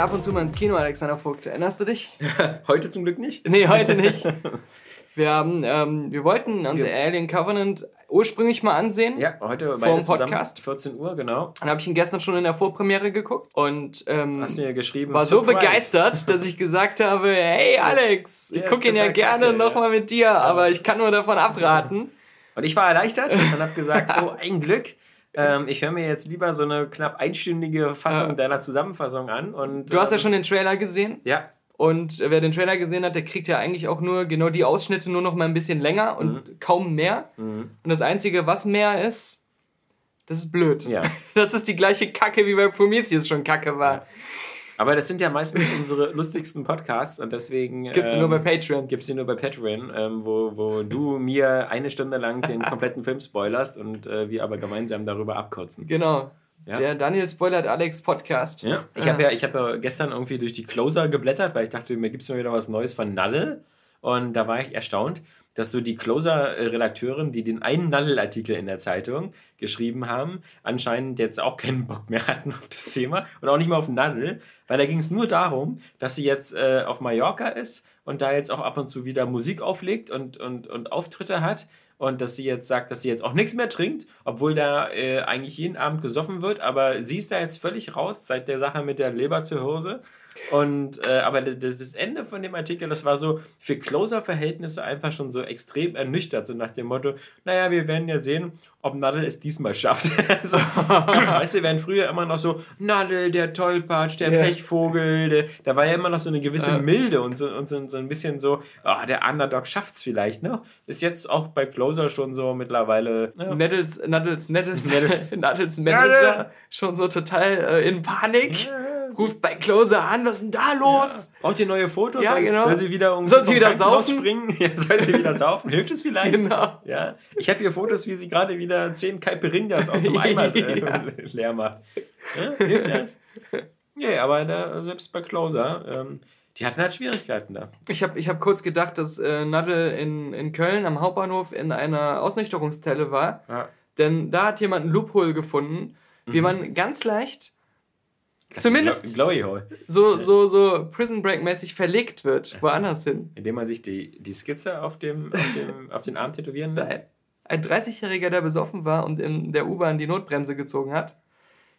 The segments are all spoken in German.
Ja ab und zu mal ins Kino, Alexander Vogt. Erinnerst du dich? heute zum Glück nicht. Nee, heute nicht. Wir, haben, ähm, wir wollten unser ja. Alien Covenant ursprünglich mal ansehen. Ja, heute vor dem Podcast. 14 Uhr, genau. Dann habe ich ihn gestern schon in der Vorpremiere geguckt und ähm, Hast mir geschrieben, war Surprise. so begeistert, dass ich gesagt habe, hey Alex, ich gucke ihn ja gerne nochmal mit dir, aber ich kann nur davon abraten. Und ich war erleichtert und habe gesagt, oh, ein Glück. Ähm, ich höre mir jetzt lieber so eine knapp einstündige Fassung ja. deiner Zusammenfassung an. Und, du hast ja ähm, schon den Trailer gesehen. Ja. Und wer den Trailer gesehen hat, der kriegt ja eigentlich auch nur genau die Ausschnitte nur noch mal ein bisschen länger und mhm. kaum mehr. Mhm. Und das Einzige, was mehr ist, das ist blöd. Ja. Das ist die gleiche Kacke, wie bei Prometheus schon Kacke war. Ja. Aber das sind ja meistens unsere lustigsten Podcasts und deswegen. Gibt es ähm, nur bei Patreon. Gibt es nur bei Patreon, ähm, wo, wo du mir eine Stunde lang den kompletten Film spoilerst und äh, wir aber gemeinsam darüber abkürzen. Genau. Ja. Der Daniel spoilert Alex Podcast. Ja. Ich habe ja, hab ja gestern irgendwie durch die Closer geblättert, weil ich dachte, mir gibt es mal wieder was Neues von Nalle. Und da war ich erstaunt, dass so die Closer-Redakteurin, die den einen Nadel-Artikel in der Zeitung geschrieben haben, anscheinend jetzt auch keinen Bock mehr hatten auf das Thema und auch nicht mehr auf Nadel, weil da ging es nur darum, dass sie jetzt äh, auf Mallorca ist und da jetzt auch ab und zu wieder Musik auflegt und, und, und Auftritte hat und dass sie jetzt sagt, dass sie jetzt auch nichts mehr trinkt, obwohl da äh, eigentlich jeden Abend gesoffen wird, aber sie ist da jetzt völlig raus seit der Sache mit der Leberzirrhose und äh, aber das, das, Ende von dem Artikel, das war so für Closer-Verhältnisse einfach schon so extrem ernüchtert, so nach dem Motto, naja, wir werden ja sehen, ob Nadel es diesmal schafft. so, weißt du, wären früher immer noch so, Nadel, der Tollpatsch, der yeah. Pechvogel, der, da war ja immer noch so eine gewisse Milde und so, und so, so ein bisschen so, oh, der Underdog schafft es vielleicht, ne? Ist jetzt auch bei Closer schon so mittlerweile. Ja. Nettles, Nettles, Nettles, Nettles, Nettles Manager schon so total äh, in Panik. Ja ruft bei Closer an, was ist denn da los? Ja. Braucht ihr neue Fotos? Ja, genau. Soll sie wieder, um, soll sie wieder saufen? Springen? Ja, soll sie wieder saufen? Hilft es vielleicht? Genau. Ja. Ich habe hier Fotos, wie sie gerade wieder zehn Caipirinhas aus dem Eimer äh, ja. leer macht. Ja, hilft das? Nee, aber da, selbst bei Closer, ähm, die hatten halt Schwierigkeiten da. Ich habe ich hab kurz gedacht, dass äh, Nadel in, in Köln am Hauptbahnhof in einer Ausnüchterungstelle war. Ja. Denn da hat jemand ein Loophole gefunden, wie mhm. man ganz leicht Zumindest Glowy Hole. So, so, so Prison Break-mäßig verlegt wird, woanders hin. Indem man sich die, die Skizze auf, dem, auf, dem, auf den Arm tätowieren lässt? Ein 30-Jähriger, der besoffen war und in der U-Bahn die Notbremse gezogen hat,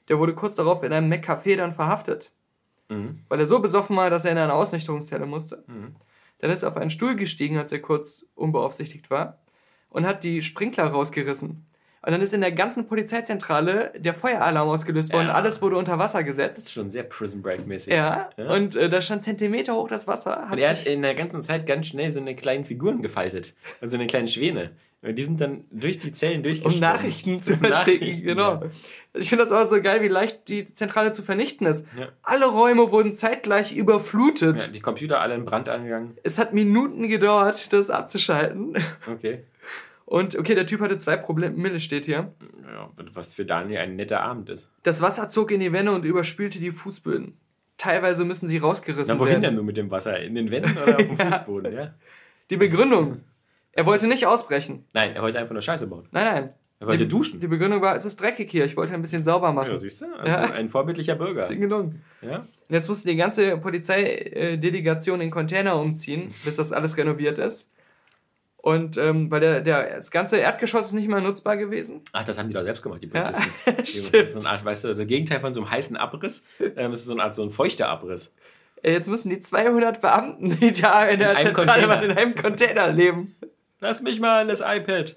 der wurde kurz darauf in einem Mac-Café dann verhaftet. Mhm. Weil er so besoffen war, dass er in eine Ausnüchterungszelle musste. Mhm. Dann ist er auf einen Stuhl gestiegen, als er kurz unbeaufsichtigt war, und hat die Sprinkler rausgerissen. Und dann ist in der ganzen Polizeizentrale der Feueralarm ausgelöst worden. Ja. Alles wurde unter Wasser gesetzt. Das ist schon sehr Prison Break-mäßig. Ja. ja. Und äh, da stand Zentimeter hoch das Wasser. Hat und er hat in der ganzen Zeit ganz schnell so eine kleinen Figuren gefaltet. Also eine kleine Schwäne. Und die sind dann durch die Zellen durchgeschwommen. Um Nachrichten zu verschicken, genau. Ja. Ich finde das auch so geil, wie leicht die Zentrale zu vernichten ist. Ja. Alle Räume wurden zeitgleich überflutet. Ja, die Computer alle in Brand angegangen. Es hat Minuten gedauert, das abzuschalten. Okay. Und okay, der Typ hatte zwei Promille, steht hier. Ja, was für Daniel ein netter Abend ist. Das Wasser zog in die Wände und überspülte die Fußböden. Teilweise müssen sie rausgerissen werden. Na, wohin werden. denn du mit dem Wasser? In den Wänden oder auf dem ja. Fußboden? Ja. Die Begründung. Er wollte nicht ausbrechen. Nein, er wollte einfach nur Scheiße bauen. Nein, nein. Er wollte die, duschen. Die Begründung war, es ist dreckig hier, ich wollte ein bisschen sauber machen. Ja, siehst du? Also ja. Ein vorbildlicher Bürger. Ist ihm gelungen. Ja? Und jetzt musste die ganze Polizeidelegation in Container umziehen, bis das alles renoviert ist. Und ähm, weil der, der, das ganze Erdgeschoss ist nicht mehr nutzbar gewesen. Ach, das haben die doch selbst gemacht, die Polizisten. Ja, stimmt. Das ist so eine Art, weißt du, das Gegenteil von so einem heißen Abriss. Ähm, das ist so eine Art so ein feuchter Abriss. Jetzt müssen die 200 Beamten, die da in der in Zentrale waren, in einem Container leben. Lass mich mal an das iPad.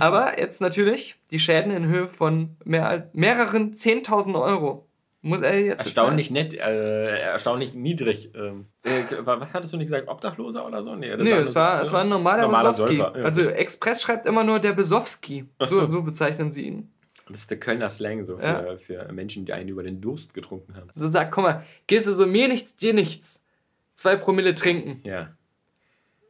Aber jetzt natürlich die Schäden in Höhe von mehr, mehreren 10.000 Euro. Muss er jetzt erstaunlich bezahlen? nett, äh, erstaunlich niedrig. Ähm, äh, was hattest du nicht gesagt? Obdachloser oder so? Nee, das nee war, es, war, so, es war ein normaler, normaler Besowski. Ja. Also Express schreibt immer nur der Besowski. So, so. bezeichnen sie ihn. Das ist der Kölner Slang so für, ja. für Menschen, die einen über den Durst getrunken haben. Also sag, guck mal, gehst du so mir nichts, dir nichts. Zwei Promille trinken. Ja.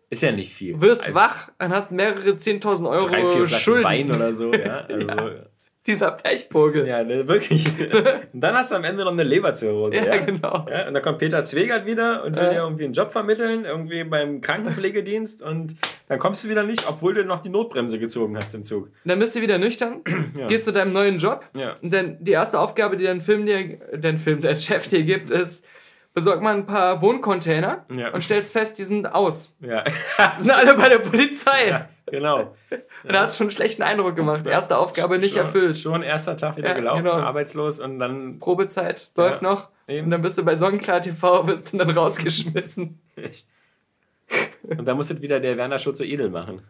Ist ja nicht viel. Wirst also wach und hast mehrere 10.000 Euro drei, vier Schulden. Wein oder so, ja. Also, ja. Dieser Pechvogel. Ja, ne, wirklich. und dann hast du am Ende noch eine Leberzirrhose. Ja, ja, genau. Ja, und dann kommt Peter Zwegert wieder und will dir irgendwie einen Job vermitteln, irgendwie beim Krankenpflegedienst und dann kommst du wieder nicht, obwohl du noch die Notbremse gezogen hast im Zug. Dann bist du wieder nüchtern, ja. gehst zu deinem neuen Job ja. und dann die erste Aufgabe, die dein Film dir, dein Film, dein Chef dir gibt, ist, besorg mal ein paar Wohncontainer ja. und stellst fest, die sind aus. Ja. die sind alle bei der Polizei. Ja, genau. Und da hast du schon einen schlechten Eindruck gemacht. Erste Aufgabe nicht schon, erfüllt. Schon erster Tag wieder ja, gelaufen, genau. arbeitslos und dann. Probezeit läuft noch. Eben. Und dann bist du bei Sonnenklar TV, bist dann rausgeschmissen. Echt. Und da musste wieder der Werner Schutze Edel machen.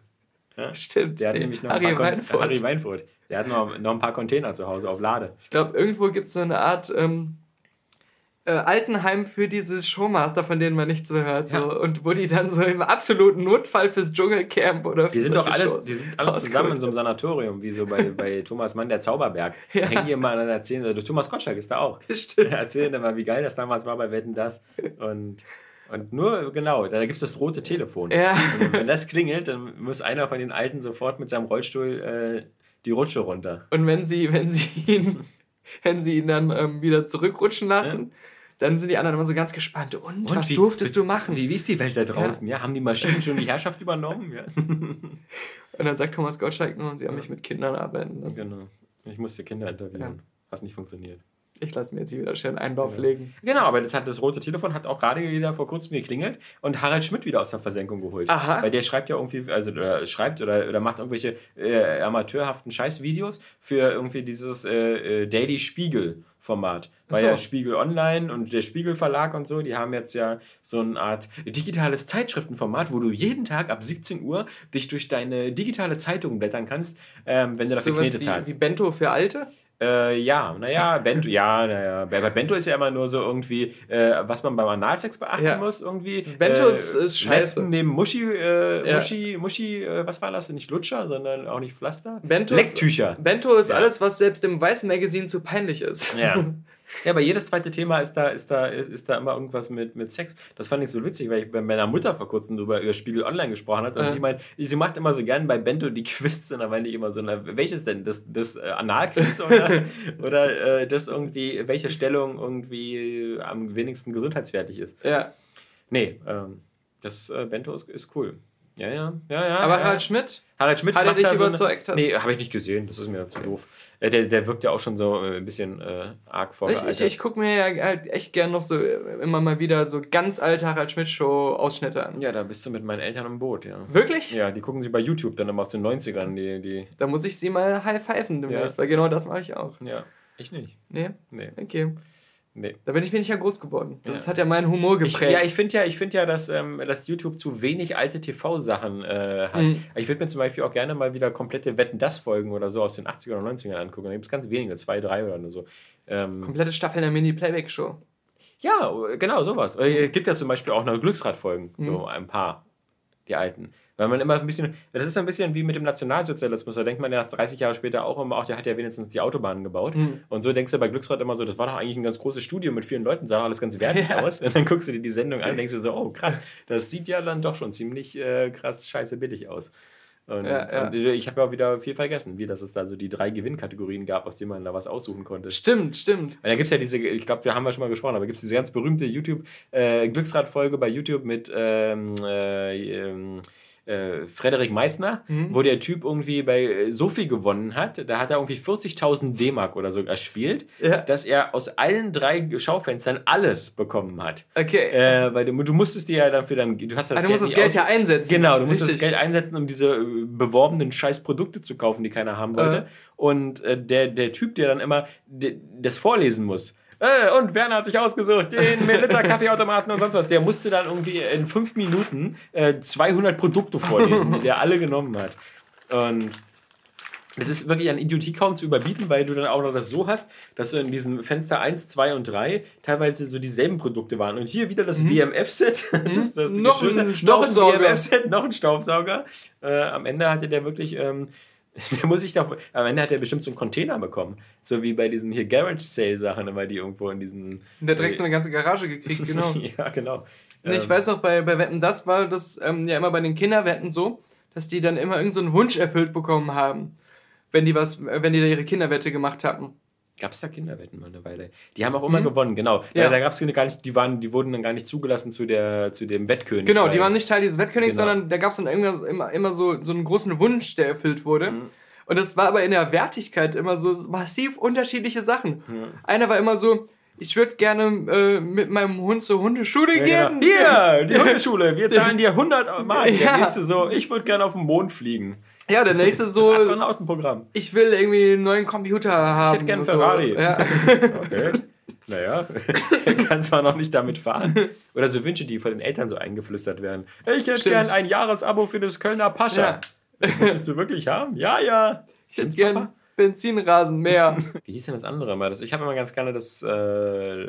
Ja? Stimmt. Der hat nämlich noch Harry ein paar Weinfurt. Harry Weinfurt. Der hat noch, noch ein paar Container zu Hause auf Lade. Ich glaube, irgendwo gibt es so eine Art ähm, äh, Altenheim für diese Showmaster, von denen man nichts so hört. So. Ja. Und wo die dann so im absoluten Notfall fürs Dschungelcamp oder Die sind doch alle, die sind alle zusammen in so einem Sanatorium, wie so bei, bei Thomas Mann, der Zauberberg. Ja. Hängen hier mal an erzählen, also Thomas Gottschalk ist da auch. Stimmt. Erzählen immer, wie geil das damals war bei Wetten das. Und und nur, genau, da gibt es das rote Telefon. Ja. Und wenn das klingelt, dann muss einer von den Alten sofort mit seinem Rollstuhl äh, die Rutsche runter. Und wenn sie, wenn sie ihn, wenn sie ihn dann ähm, wieder zurückrutschen lassen, ja dann sind die anderen immer so ganz gespannt. Und, und was wie, durftest du machen? Wie, wie ist die Welt da draußen? Ja. ja? Haben die Maschinen schon die Herrschaft übernommen? Ja. und dann sagt Thomas Gottschalk nur, sie haben mich mit Kindern arbeiten lassen. Genau. Ich musste Kinder interviewen. Hat nicht funktioniert. Ich lasse mir jetzt hier wieder schön Einlauf ja. legen. Genau, aber das, hat, das rote Telefon hat auch gerade wieder vor kurzem geklingelt und Harald Schmidt wieder aus der Versenkung geholt. Aha. Weil der schreibt ja irgendwie, also oder schreibt oder, oder macht irgendwelche äh, amateurhaften Scheißvideos für irgendwie dieses äh, äh Daily Spiegel. Format. Weil so. ja Spiegel Online und der Spiegel Verlag und so, die haben jetzt ja so eine Art digitales Zeitschriftenformat, wo du jeden Tag ab 17 Uhr dich durch deine digitale Zeitung blättern kannst, ähm, wenn du dafür Knete zahlst. Wie Bento für Alte? Äh, ja, naja, Bento, ja, naja. Bei Bento ist ja immer nur so irgendwie, äh, was man beim Analsex beachten ja. muss, irgendwie. Bento äh, ist, ist scheiße. Lesben neben Muschi, äh, ja. Muschi, Muschi, äh, was war das? Nicht Lutscher, sondern auch nicht Pflaster? Bento Lecktücher. Ist, Bento ist ja. alles, was selbst dem weißen Magazin zu peinlich ist. Ja. Ja, aber jedes zweite Thema ist da, ist da, ist, ist da immer irgendwas mit, mit Sex. Das fand ich so witzig, weil ich bei meiner Mutter vor kurzem über ihr Spiegel Online gesprochen habe. Und ja. sie meint, sie macht immer so gern bei Bento die Quiz und da meinte ich immer so, na, welches denn? Das, das äh, Analquiz oder, oder äh, das irgendwie, welche Stellung irgendwie am wenigsten gesundheitswertig ist? Ja. Nee, ähm, das äh, Bento ist, ist cool. Ja, ja, ja, ja. Aber ja. Harald Schmidt? Harald Schmidt hat er dich überzeugt? So eine, nee, habe ich nicht gesehen. Das ist mir zu doof. Äh, der, der wirkt ja auch schon so äh, ein bisschen äh, arg vorgealtert. Ich, ich, ich gucke mir ja halt echt gern noch so äh, immer mal wieder so ganz alte Harald Schmidt-Show-Ausschnitte an. Ja, da bist du mit meinen Eltern im Boot, ja. Wirklich? Ja, die gucken sie bei YouTube dann immer aus den 90ern. Die, die da muss ich sie mal high-pfeifen demnächst, ja. weil genau das mache ich auch. Ja, ich nicht. Nee? Nee. Okay. Nee. Da bin ich, bin ich ja groß geworden. Das ja. hat ja meinen Humor geprägt. Ich, ja, ich finde ja, ich find ja dass, ähm, dass YouTube zu wenig alte TV-Sachen äh, hat. Mhm. Ich würde mir zum Beispiel auch gerne mal wieder komplette Wetten-Das-Folgen oder so aus den 80er oder 90ern angucken. Da gibt es ganz wenige, zwei, drei oder nur so. Ähm, Komplette Staffeln der Mini-Playback-Show. Ja, genau, sowas. Es gibt ja zum Beispiel auch noch Glücksrad-Folgen, mhm. so ein paar, die alten. Weil man immer ein bisschen, das ist so ein bisschen wie mit dem Nationalsozialismus. Da denkt man ja 30 Jahre später auch immer, auch der hat ja wenigstens die Autobahnen gebaut. Mhm. Und so denkst du bei Glücksrad immer so, das war doch eigentlich ein ganz großes Studio mit vielen Leuten, sah alles ganz wertig ja. aus. Und dann guckst du dir die Sendung an und denkst du so, oh krass, das sieht ja dann doch schon ziemlich äh, krass scheiße billig aus. Und, ja, ja. und ich habe ja auch wieder viel vergessen, wie dass es da so die drei Gewinnkategorien gab, aus denen man da was aussuchen konnte. Stimmt, stimmt. Weil da gibt es ja diese, ich glaube, wir haben ja schon mal gesprochen, aber gibt es diese ganz berühmte YouTube-Glücksrad-Folge äh, bei YouTube mit ähm, äh, ähm, äh, Frederik Meissner, mhm. wo der Typ irgendwie bei äh, Sophie gewonnen hat. Da hat er irgendwie 40.000 D-Mark oder so erspielt, ja. dass er aus allen drei Schaufenstern alles bekommen hat. Okay. Äh, weil du, du, musstest dir ja dafür dann, du hast das, also Geld, musst das Geld ja einsetzen. Genau, du musst das Geld einsetzen, um diese äh, beworbenen Scheißprodukte zu kaufen, die keiner haben wollte. Äh. Und der, der Typ, der dann immer das vorlesen muss, äh, und Werner hat sich ausgesucht, den Milita Kaffeeautomaten und sonst was. Der musste dann irgendwie in fünf Minuten äh, 200 Produkte vorlesen, die der alle genommen hat. Und es ist wirklich an Idiotie kaum zu überbieten, weil du dann auch noch das so hast, dass du in diesen Fenster 1, 2 und 3 teilweise so dieselben Produkte waren. Und hier wieder das mhm. BMF-Set. Das, das mhm. noch, ein noch ein BMF-Set, noch ein Staubsauger. Äh, am Ende hatte der wirklich ähm, Der muss sich doch. Am Ende hat er bestimmt so einen Container bekommen. So wie bei diesen hier Garage Sale Sachen immer, die irgendwo in diesen. Der direkt so eine ganze Garage gekriegt, genau. ja, genau. Nee, ich ähm, weiß noch, bei, bei Wetten, das war das ähm, ja immer bei den Kinderwetten so, dass die dann immer irgendeinen so Wunsch erfüllt bekommen haben, wenn die was, wenn die da ihre Kinderwette gemacht hatten. Gab es da Kinderwetten mal eine Weile? Die haben auch immer mhm. gewonnen, genau. Ja. Da gab es gar nicht, die waren, die wurden dann gar nicht zugelassen zu der, zu dem Wettkönig. Genau, die waren nicht Teil dieses Wettkönigs, genau. sondern da gab es dann immer, immer so, so einen großen Wunsch, der erfüllt wurde. Mhm. Und das war aber in der Wertigkeit immer so massiv unterschiedliche Sachen. Mhm. Einer war immer so, ich würde gerne äh, mit meinem Hund zur Hundeschule ja, gehen. Genau. Hier, die Hundeschule, wir zahlen dir 100 Mark. Ja. Der nächste so, ich würde gerne auf den Mond fliegen. Ja, der nächste so. Das Astronautenprogramm. Ich will irgendwie einen neuen Computer haben. Ich hätte gerne einen Ferrari. So. Ja. okay. Naja, er kann zwar noch nicht damit fahren. Oder so Wünsche, die von den Eltern so eingeflüstert werden. Ich hätte gern ein Jahresabo für das Kölner Pascha. Ja. Möchtest du wirklich haben? Ja, ja. Ich hätte gern Benzinrasen mehr. Wie hieß denn das andere mal? Das, ich habe immer ganz gerne das äh,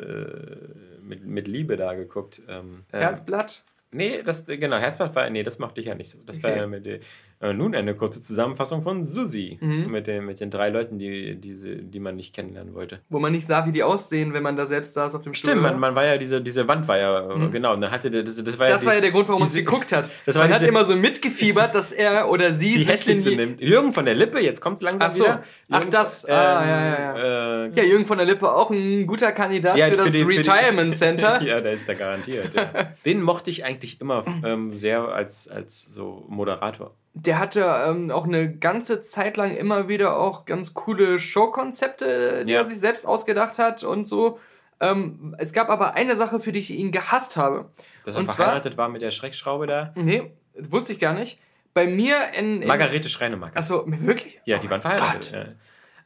mit, mit Liebe da geguckt. Ähm, Herzblatt? Nee, das, genau, Herzblatt war, nee, das mochte ich ja nicht so. Das okay. war ja mit, äh, nun eine kurze Zusammenfassung von Susi mhm. mit, den, mit den drei Leuten, die, die, die man nicht kennenlernen wollte. Wo man nicht sah, wie die aussehen, wenn man da selbst saß auf dem Stuhl. Stimmt, man, man war ja, diese, diese Wand war ja, mhm. genau, und dann hatte das, das war ja. Das die, war ja der Grund, warum man es geguckt hat. Das man hat immer so mitgefiebert, dass er oder sie die hässlichste nimmt. Jürgen von der Lippe, jetzt kommt es langsam Ach so. wieder. Ach, das, ähm, ah, ja, ja, ja. Äh, ja, Jürgen von der Lippe, auch ein guter Kandidat ja, für, für das die, Retirement für Center. ja, da ist er garantiert. Ja. Den mochte ich eigentlich immer ähm, sehr als, als so Moderator der hatte ähm, auch eine ganze Zeit lang immer wieder auch ganz coole Showkonzepte, die ja. er sich selbst ausgedacht hat und so. Ähm, es gab aber eine Sache, für die ich ihn gehasst habe. Dass er und verheiratet zwar, war mit der Schreckschraube da? Nee, wusste ich gar nicht. Bei mir in. in Margarete Schreinemark. Achso, wirklich? Ja, die waren verheiratet. Ja.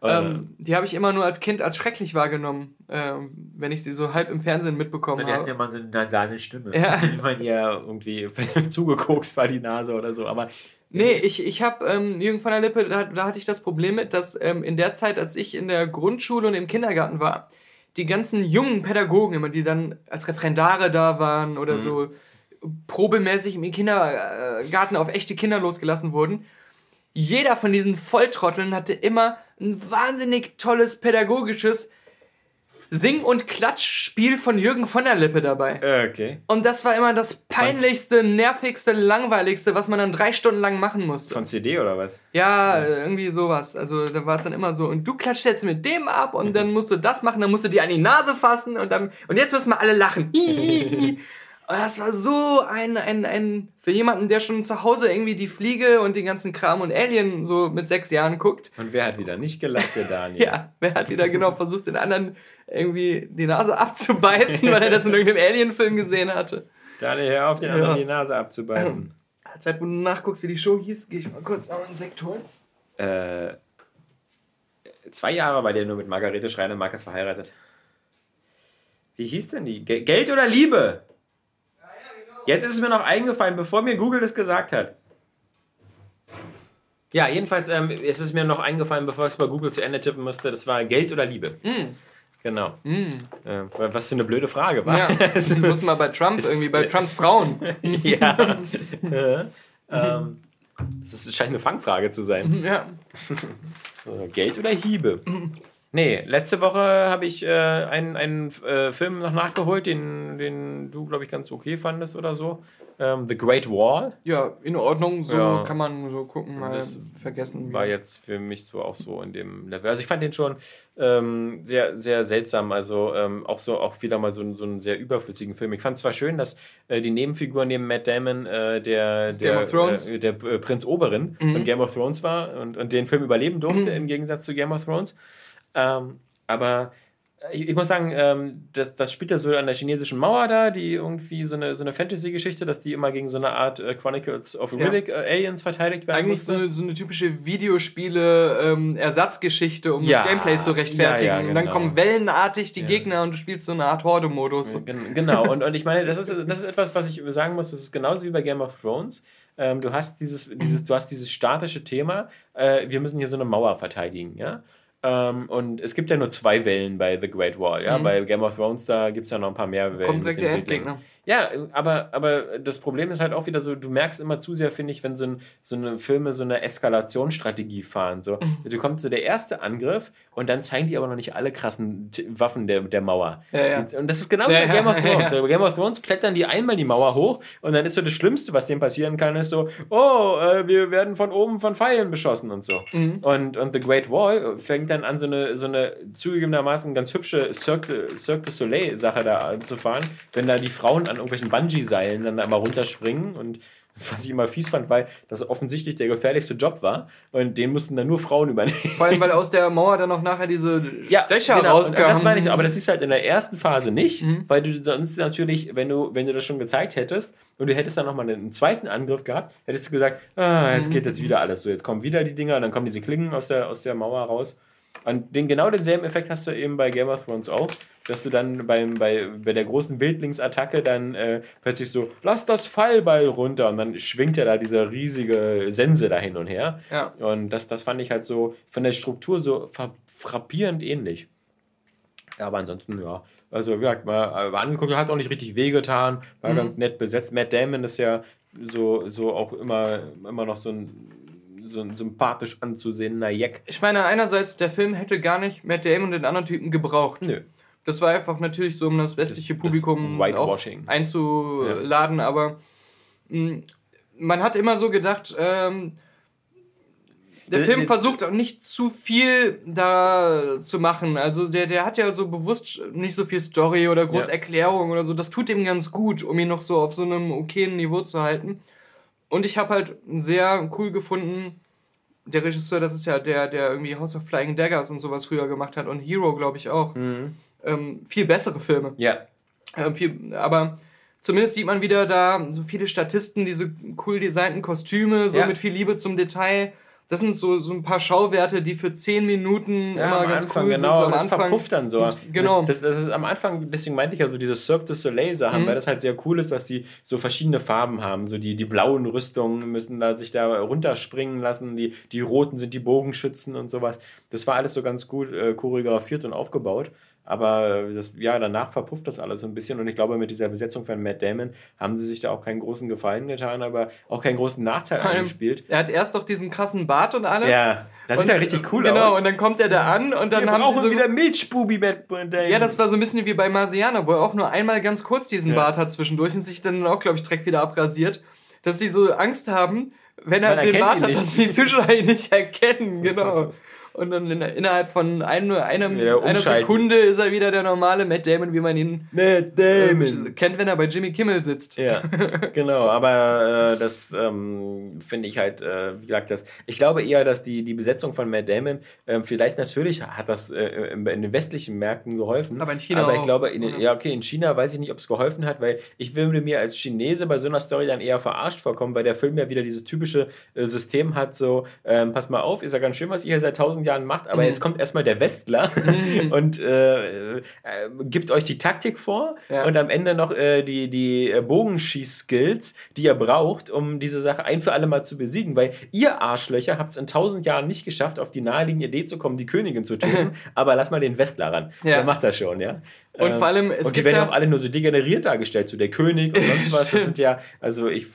Ähm, die habe ich immer nur als Kind als schrecklich wahrgenommen, ähm, wenn ich sie so halb im Fernsehen mitbekommen habe. Dann hat ja mal so eine seine Stimme. Ja. ich meine, ja irgendwie zugekokst war die Nase oder so, aber Nee, ich, ich habe ähm, Jürgen von der Lippe, da, da hatte ich das Problem mit, dass ähm, in der Zeit, als ich in der Grundschule und im Kindergarten war, die ganzen jungen Pädagogen immer, die dann als Referendare da waren oder mhm. so probemäßig im Kindergarten auf echte Kinder losgelassen wurden, jeder von diesen Volltrotteln hatte immer ein wahnsinnig tolles pädagogisches Sing- und Klatschspiel von Jürgen von der Lippe dabei. Äh, okay. Und das war immer das peinlichste, nervigste, langweiligste, was man dann drei Stunden lang machen musste. Von CD oder was? Ja, ja. irgendwie sowas. Also da war es dann immer so. Und du klatscht jetzt mit dem ab und dann musst du das machen, dann musst du dir an die Nase fassen und dann. Und jetzt müssen wir alle lachen. Und das war so ein, ein, ein, für jemanden, der schon zu Hause irgendwie die Fliege und den ganzen Kram und Alien so mit sechs Jahren guckt. Und wer hat wieder nicht gelacht, der Daniel? ja, wer hat wieder genau versucht, den anderen irgendwie die Nase abzubeißen, weil er das in irgendeinem Alien-Film gesehen hatte. Daniel, hör auf, den ja. anderen die Nase abzubeißen. Zeit, wo du nachguckst, wie die Show hieß, gehe ich mal kurz noch einen Sekt holen. Äh, zwei Jahre war der nur mit Margarete Schreiner-Markers verheiratet. Wie hieß denn die? Geld oder Liebe? Jetzt ist es mir noch eingefallen, bevor mir Google das gesagt hat. Ja, jedenfalls ähm, ist es mir noch eingefallen, bevor ich es bei Google zu Ende tippen musste. Das war Geld oder Liebe. Mm. Genau. Mm. Äh, was für eine blöde Frage war. Ja, das muss mal bei Trump irgendwie, bei Trumps Frauen. ja. äh, ähm, das scheint eine Fangfrage zu sein. Ja. Geld oder Hiebe? Nee, letzte Woche habe ich äh, einen, einen äh, Film noch nachgeholt, den, den du, glaube ich, ganz okay fandest oder so. Ähm, The Great Wall. Ja, in Ordnung, so ja. kann man so gucken, mal das vergessen. War jetzt für mich so auch so in dem Level. Also ich fand den schon ähm, sehr, sehr seltsam, also ähm, auch so auch wieder mal so, so einen sehr überflüssigen Film. Ich fand zwar schön, dass äh, die Nebenfigur neben Matt Damon äh, der, der, Game of Thrones. Äh, der äh, Prinz Oberin mhm. von Game of Thrones war und, und den Film überleben durfte, mhm. im Gegensatz zu Game of Thrones. Ähm, aber ich, ich, muss sagen, ähm, das, das spielt ja so an der chinesischen Mauer da, die irgendwie so eine, so eine Fantasy-Geschichte, dass die immer gegen so eine Art äh, Chronicles of Riddick ja. äh, Aliens verteidigt werden. Eigentlich so eine, so eine, typische Videospiele-Ersatzgeschichte, ähm, um ja. das Gameplay zu rechtfertigen. Ja, genau. Und dann genau. kommen wellenartig die Gegner und du spielst so eine Art Horde-Modus. Genau, und, und ich meine, das ist, das ist etwas, was ich sagen muss, das ist genauso wie bei Game of Thrones. Ähm, du, hast dieses, dieses, du hast dieses statische Thema, äh, wir müssen hier so eine Mauer verteidigen, ja Ähm, und es gibt ja nur zwei Wellen bei The Great Wall. Ja? Mhm. Bei Game of Thrones, da gibt es ja noch ein paar mehr Wellen. Kommt direkt der Endgegner. Ja, aber, aber das Problem ist halt auch wieder so, du merkst immer zu sehr, finde ich, wenn so, ein, so eine Filme so eine Eskalationsstrategie fahren. So, mhm. du kommst so der erste Angriff und dann zeigen die aber noch nicht alle krassen Waffen der, der Mauer. Ja, ja. Und das ist genau wie ja, bei Game of Thrones. So, bei Game of Thrones klettern die einmal die Mauer hoch und dann ist so das Schlimmste, was dem passieren kann, ist so, oh, äh, wir werden von oben von Pfeilen beschossen und so. Mhm. Und, und The Great Wall fängt dann an, so eine, so eine zugegebenermaßen ganz hübsche Cirque, Cirque du Soleil-Sache da zu fahren, wenn da die Frauen an irgendwelchen Bungee-Seilen dann da immer runterspringen und was ich immer fies fand, weil das offensichtlich der gefährlichste Job war und den mussten dann nur Frauen übernehmen. Vor allem, weil aus der Mauer dann noch nachher diese ja, Stecher genau, rauskamen. Das meine ich, aber das ist halt in der ersten Phase nicht, mhm. weil du sonst natürlich, wenn du, wenn du das schon gezeigt hättest und du hättest dann nochmal einen zweiten Angriff gehabt, hättest du gesagt, ah, jetzt geht jetzt wieder alles so, jetzt kommen wieder die Dinger dann kommen diese Klingen aus der, aus der Mauer raus. Und den, genau denselben Effekt hast du eben bei Game of Thrones auch, dass du dann beim, bei, bei der großen Wildlingsattacke dann äh, plötzlich so, lass das Fallball runter und dann schwingt ja da diese riesige Sense da hin und her. Ja. Und das, das fand ich halt so von der Struktur so frappierend ähnlich. Aber ansonsten, ja, also wie gesagt, mal, mal angeguckt, hat auch nicht richtig wehgetan, war mhm. ganz nett besetzt. Matt Damon ist ja so, so auch immer, immer noch so ein so ein sympathisch anzusehender Jack. Ich meine, einerseits, der Film hätte gar nicht Matt Damon und den anderen Typen gebraucht. Nö. Das war einfach natürlich so, um das westliche das, Publikum das auch einzuladen, ja. aber mh, mm, man hat immer so gedacht, ähm, der Film versucht auch nicht zu viel da zu machen. Also der, der hat ja so bewusst nicht so viel Story oder große ja. Erklärung oder so. Das tut ihm ganz gut, um ihn noch so auf so einem okayen Niveau zu halten. Und ich habe halt sehr cool gefunden, der Regisseur, das ist ja der, der irgendwie House of Flying Daggers und sowas früher gemacht hat und Hero, glaube ich, auch. Mhm. Ähm, viel bessere Filme. Ja. Ähm, viel, aber zumindest sieht man wieder da so viele Statisten, diese cool designten Kostüme, so ja. mit viel Liebe zum Detail das sind so, so ein paar Schauwerte, die für 10 Minuten ja, immer ganz Anfang, cool genau, sind. So am das Anfang. verpufft dann so. Das, genau. Das, das, ist am Anfang, deswegen meinte ich ja so diese Cirque du Soleil Sachen, mhm. weil das halt sehr cool ist, dass die so verschiedene Farben haben. So die, die blauen Rüstungen müssen da sich da runterspringen lassen, die, die roten sind die Bogenschützen und sowas. Das war alles so ganz gut äh, choreografiert und aufgebaut. Aber das, ja, danach verpufft das alles so ein bisschen und ich glaube, mit dieser Besetzung von Matt Damon haben sie sich da auch keinen großen Gefallen getan, aber auch keinen großen Nachteil eingespielt. Er hat erst doch diesen krassen Bart und alles. Ja, das und, sieht ja richtig cool genau, aus. Genau, und dann kommt er da an und dann Wir haben sie so wieder Milchbubi Matt Damon. Ja, das war so ein bisschen wie bei Marciana, wo er auch nur einmal ganz kurz diesen ja. Bart hat zwischendurch und sich dann auch, glaube ich, direkt wieder abrasiert. Dass sie so Angst haben, wenn er Man den Bart hat, dass die Zuschauer ihn nicht erkennen. Genau und dann in, innerhalb von ein, einem, einer Sekunde ist er wieder der normale Matt Damon, wie man ihn Matt Damon. Äh, kennt, wenn er bei Jimmy Kimmel sitzt. Ja, genau, aber äh, das ähm, finde ich halt, äh, wie gesagt, das, ich glaube eher, dass die, die Besetzung von Matt Damon, ähm, vielleicht natürlich hat das äh, in, in, den westlichen Märkten geholfen. Aber in China Aber ich auch, glaube, in, ja okay, in China weiß ich nicht, ob es geholfen hat, weil ich würde mir als Chinese bei so einer Story dann eher verarscht vorkommen, weil der Film ja wieder dieses typische äh, System hat, so, ähm, pass mal auf, ist ja ganz schön, was ihr hier seit tausend tausend Jahren macht, aber mhm. jetzt kommt erstmal der Westler mhm. und äh, äh, gibt euch die Taktik vor ja. und am Ende noch äh, die, die äh, Bogenschieß-Skills, die ihr braucht, um diese Sache ein für alle Mal zu besiegen, weil ihr Arschlöcher habt es in tausend Jahren nicht geschafft, auf die naheliegende Idee zu kommen, die Königin zu töten, aber lass mal den Westler ran. Ja. Der macht das schon, ja. Und vor allem, es und die werden ja auch alle nur so degeneriert dargestellt, so der König und sonst was. Das sind ja, also ich.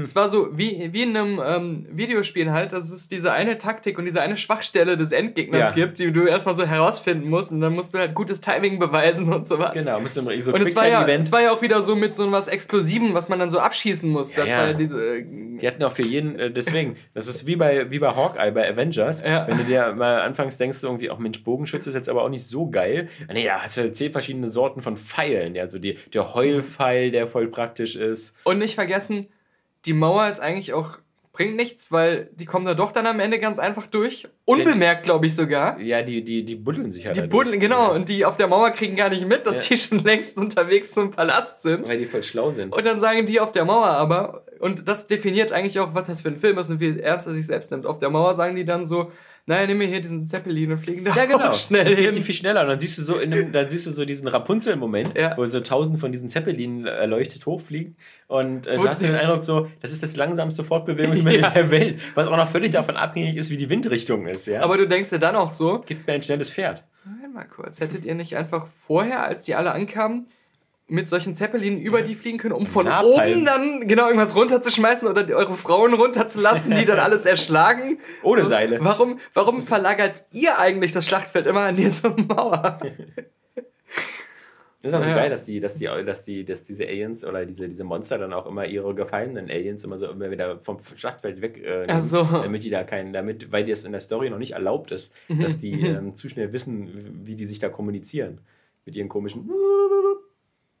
Es war so wie, wie in einem ähm, Videospiel halt, dass es diese eine Taktik und diese eine Schwachstelle des Endgegners ja. gibt, die du erstmal so herausfinden musst und dann musst du halt gutes Timing beweisen und sowas. Genau, musst du so Und es war, ja, es war ja auch wieder so mit so was Explosivem, was man dann so abschießen muss. Ja, das ja. diese. Äh, die hatten auch für jeden, äh, deswegen, das ist wie bei, wie bei Hawkeye, bei Avengers. Wenn du dir mal anfangs denkst, du irgendwie, auch Mensch, Bogenschütze ist jetzt aber auch nicht so geil. Nee, da hast du zehn verschiedene Sorten von Pfeilen. Ja, so die, der Heulpfeil, der voll praktisch ist. Und nicht vergessen, die Mauer ist eigentlich auch bringt nichts, weil die kommen da doch dann am Ende ganz einfach durch. Unbemerkt, glaube ich sogar. Ja, die, die, die buddeln sich halt. Die buddeln, genau. Ja. Und die auf der Mauer kriegen gar nicht mit, dass ja. die schon längst unterwegs zum Palast sind. Weil die voll schlau sind. Und dann sagen die auf der Mauer aber, und das definiert eigentlich auch, was das für ein Film ist und wie ernst er sich selbst nimmt. Auf der Mauer sagen die dann so, naja, nimm mir hier diesen Zeppelin und fliegen da ja, genau. schnell das geht die viel schneller. Und dann siehst du so, in dem, dann siehst du so diesen Rapunzel-Moment, ja. wo so tausend von diesen Zeppelinen erleuchtet hochfliegen. Und äh, du hast den Eindruck so, das ist das langsamste Fortbewegungsmittel der Welt, was auch noch völlig davon abhängig ist, wie die Windrichtung ist, ja. Aber du denkst dir dann auch so. Gib mir ein schnelles Pferd. Moment mal kurz. Hättet ihr nicht einfach vorher, als die alle ankamen, mit solchen Zeppelinen über die fliegen können, um von Napalm. oben dann genau irgendwas runterzuschmeißen oder eure Frauen runterzulassen, die dann alles erschlagen? Ohne so, Seile. Warum, warum verlagert ihr eigentlich das Schlachtfeld immer an diese Mauer? Das ist auch so ja. geil, dass die, dass die, dass die, dass diese Aliens oder diese, diese Monster dann auch immer ihre gefallenen Aliens immer so immer wieder vom Schlachtfeld weg, äh, so. damit die da keinen, damit, weil das in der Story noch nicht erlaubt ist, mhm. dass die ähm, zu schnell wissen, wie die sich da kommunizieren mit ihren komischen.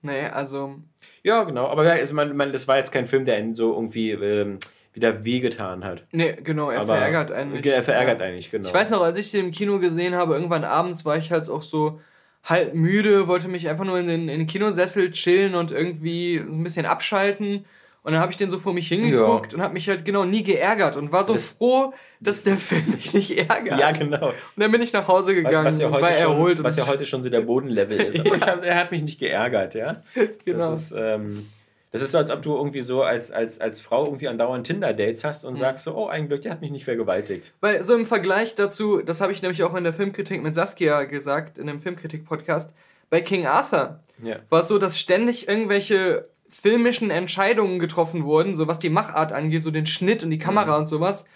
Nee, also. Ja, genau. Aber also man, man, das war jetzt kein Film, der einen so irgendwie ähm, wieder wehgetan hat. Nee, genau, er Aber verärgert eigentlich. Er verärgert ja. eigentlich, genau. Ich weiß noch, als ich den im Kino gesehen habe, irgendwann abends war ich halt auch so halb müde, wollte mich einfach nur in den, in den Kinosessel chillen und irgendwie so ein bisschen abschalten. Und dann habe ich den so vor mich hingeguckt ja. und habe mich halt genau nie geärgert und war so das froh, dass der Film mich nicht ärgert. Ja, genau. Und dann bin ich nach Hause gegangen was, was ja und war erholt. Schon, was ja heute schon so der Bodenlevel ist. Aber ja. hab, er hat mich nicht geärgert, ja. Genau. Das ist, ähm, das ist so, als ob du irgendwie so als, als, als Frau irgendwie andauernd Tinder-Dates hast und mhm. sagst so, oh, ein Glück, der hat mich nicht vergewaltigt. Weil so im Vergleich dazu, das habe ich nämlich auch in der Filmkritik mit Saskia gesagt, in dem Filmkritik-Podcast, bei King Arthur ja. war es so, dass ständig irgendwelche filmischen Entscheidungen getroffen wurden, so was die Machart angeht, so den Schnitt und die Kamera mhm. und sowas,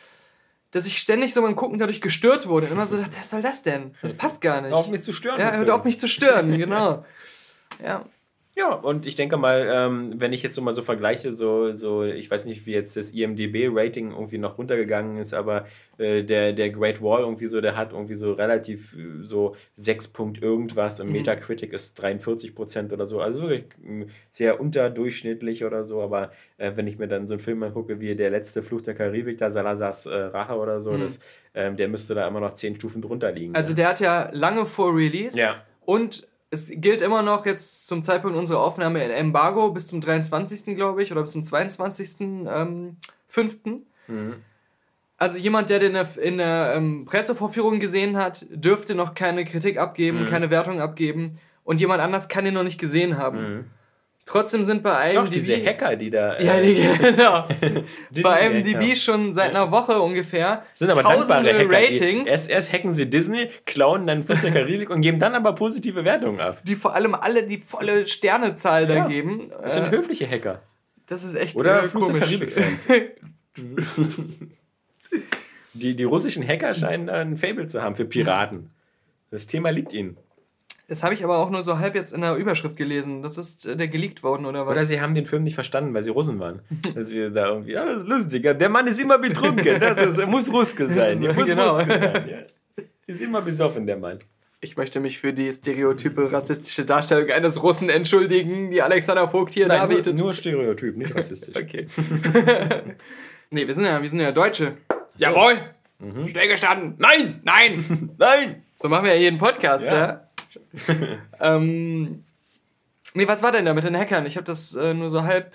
dass ich ständig so beim Gucken dadurch gestört wurde. Immer so, was soll das denn? Das passt gar nicht. Hör auf mich zu stören. Ja, hört auf mich zu stören, genau. Ja. Ja, und ich denke mal, ähm, wenn ich jetzt so mal so vergleiche, so, so, ich weiß nicht, wie jetzt das IMDB-Rating irgendwie noch runtergegangen ist, aber äh, der, der Great Wall irgendwie so, der hat irgendwie so relativ äh, so 6 Punkt irgendwas und mhm. Metacritic ist 43 Prozent oder so, also wirklich hm, sehr unterdurchschnittlich oder so, aber äh, wenn ich mir dann so einen Film angucke wie der letzte Fluch der Karibik, da Salazars äh, Rache oder so, mhm. das, ähm, der müsste da immer noch 10 Stufen drunter liegen. Also ja. der hat ja lange vor Release ja. und es gilt immer noch jetzt zum Zeitpunkt unserer Aufnahme in Embargo bis zum 23. glaube ich oder bis zum 22. Ähm, 5. Mhm. Also jemand, der den in der, in der ähm, Pressevorführung gesehen hat, dürfte noch keine Kritik abgeben, mhm. keine Wertung abgeben und jemand anders kann ihn noch nicht gesehen haben. Mhm. Trotzdem sind bei einem Doch, diese Hacker, die da. Äh, ja, die, genau. bei IMDb schon seit einer Woche ungefähr. Sind aber tausende Hacker. Ratings. Erst, erst hacken sie Disney, klauen dann Fluch der Karibik und geben dann aber positive Wertungen ab. Die vor allem alle die volle Sternezahl ja. da geben. Das sind äh, höfliche Hacker. Das ist echt Oder äh, der Karibik-Fans. die, die russischen Hacker scheinen ein Fable zu haben für Piraten. Das Thema liegt ihnen. Das habe ich aber auch nur so halb jetzt in der Überschrift gelesen. Das ist äh, der geleakt worden oder was? Oder sie haben den Film nicht verstanden, weil sie Russen waren. Dass wir da irgendwie, ja, das ist lustig. Der Mann ist immer betrunken. Das ist, muss Ruske sein. So, muss genau. Ruske sein. Ja. Ist immer besoffen, der Mann. Ich möchte mich für die stereotype rassistische Darstellung eines Russen entschuldigen, die Alexander Vogt hier Nein, darbietet. Nur, nur Stereotyp, nicht rassistisch. okay. nee, wir sind ja, wir sind ja Deutsche. So. Jawohl! Mhm. Stillgestanden! Nein! Nein! Nein! So machen wir ja jeden Podcast, ja. ja? ähm, nee, was war denn da mit den Hackern? Ich habe das äh, nur so halb.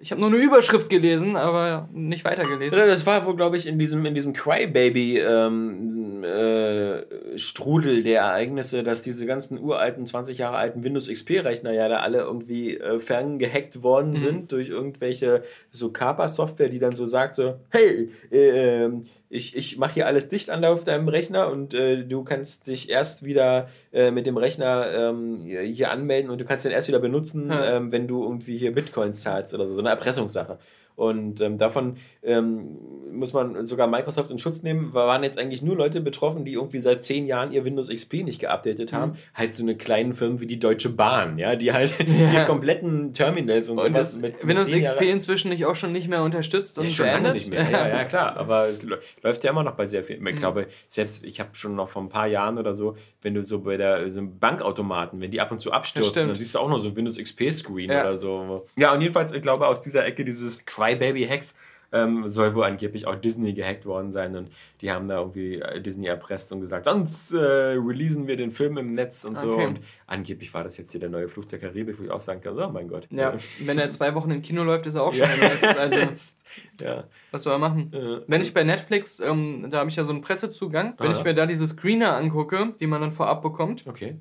Ich habe nur eine Überschrift gelesen, aber nicht weitergelesen. Das war wohl, glaube ich, in diesem, in diesem Crybaby-Strudel ähm, äh, der Ereignisse, dass diese ganzen uralten, 20 Jahre alten Windows XP-Rechner ja da alle irgendwie äh, ferngehackt worden mhm. sind durch irgendwelche so Kappa-Software, die dann so sagt so, hey, äh, ich, ich mache hier alles dicht an auf deinem Rechner und äh, du kannst dich erst wieder äh, mit dem Rechner ähm, hier anmelden und du kannst den erst wieder benutzen, ja. ähm, wenn du irgendwie hier Bitcoins zahlst oder so, so eine Erpressungssache. Und ähm, davon ähm, muss man sogar Microsoft in Schutz nehmen. Waren jetzt eigentlich nur Leute betroffen, die irgendwie seit zehn Jahren ihr Windows XP nicht geupdatet haben. Mhm. Halt so eine kleinen Firmen wie die Deutsche Bahn, ja, die halt ja. die kompletten Terminals und, und sowas mit, mit Windows XP Jahre inzwischen nicht auch schon nicht mehr unterstützt und ja, schon beendet. nicht mehr. Ja, ja, klar. Aber es läuft ja immer noch bei sehr vielen. Ich mhm. glaube, selbst ich habe schon noch vor ein paar Jahren oder so, wenn du so bei der so Bankautomaten, wenn die ab und zu abstürzen, dann siehst du auch noch so ein Windows XP Screen oder so. Ja, und jedenfalls, ich glaube, aus dieser Ecke dieses Crybaby-Hacks ähm, soll wohl angeblich auch Disney gehackt worden sein und die haben da irgendwie äh, Disney erpresst und gesagt, sonst äh, releasen wir den Film im Netz und okay. so. Und angeblich war das jetzt hier der neue Fluch der Karibik, wo ich auch sagen kann, oh mein Gott. Ja, wenn er zwei Wochen im Kino läuft, ist er auch schon im Netz. Also, ja. Was soll er machen? Ja. Wenn ich bei Netflix, ähm, da habe ich ja so einen Pressezugang, wenn Aha. ich mir da diese Screener angucke, die man dann vorab bekommt. Okay.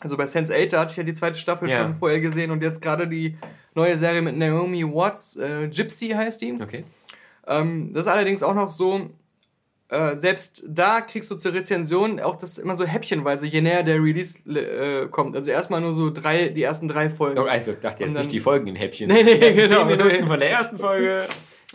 Also bei Sense8, da hatte ich ja die zweite Staffel ja. schon vorher gesehen und jetzt gerade die neue Serie mit Naomi Watts, äh, Gypsy heißt die. Okay. Ähm, das ist allerdings auch noch so, äh, selbst da kriegst du zur Rezension auch das immer so häppchenweise, je näher der Release äh, kommt. Also erstmal nur so drei, die ersten drei Folgen. Also ich dachte jetzt nicht die Folgen in Häppchen. Nee, nee, genau. Zehn Minuten von der ersten Folge.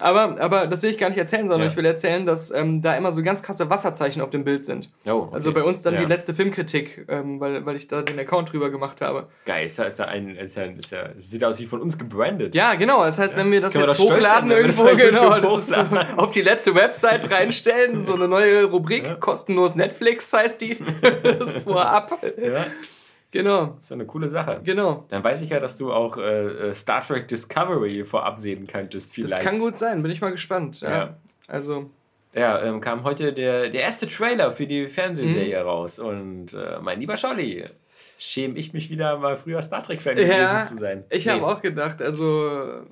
Aber, aber das will ich gar nicht erzählen, sondern ja. ich will erzählen, dass ähm, da immer so ganz krasse Wasserzeichen auf dem Bild sind. Oh, okay. Also bei uns dann ja. die letzte Filmkritik, ähm, weil, weil ich da den Account drüber gemacht habe. Geil, ist da, ist da ein, ist ja, ist ja, sieht aus wie von uns gebrandet. Ja, genau. Das heißt, ja. wenn wir das Können jetzt wir das hochladen irgendwo, das genau, das ist so auf die letzte Website reinstellen, so eine neue Rubrik, kostenlos Netflix heißt die, das vorab. Ja. Genau. Das ist eine coole Sache. Genau. Dann weiß ich ja, dass du auch äh, äh, Star Trek Discovery vorab sehen könntest, vielleicht. Das kann gut sein, bin ich mal gespannt. Ja. ja. Also. Ja, ähm, kam heute der, der erste Trailer für die Fernsehserie mhm. raus. Und äh, mein lieber Scholli, schäme ich mich wieder mal früher Star Trek-Fan ja, gewesen zu sein. Ich nee. habe auch gedacht, also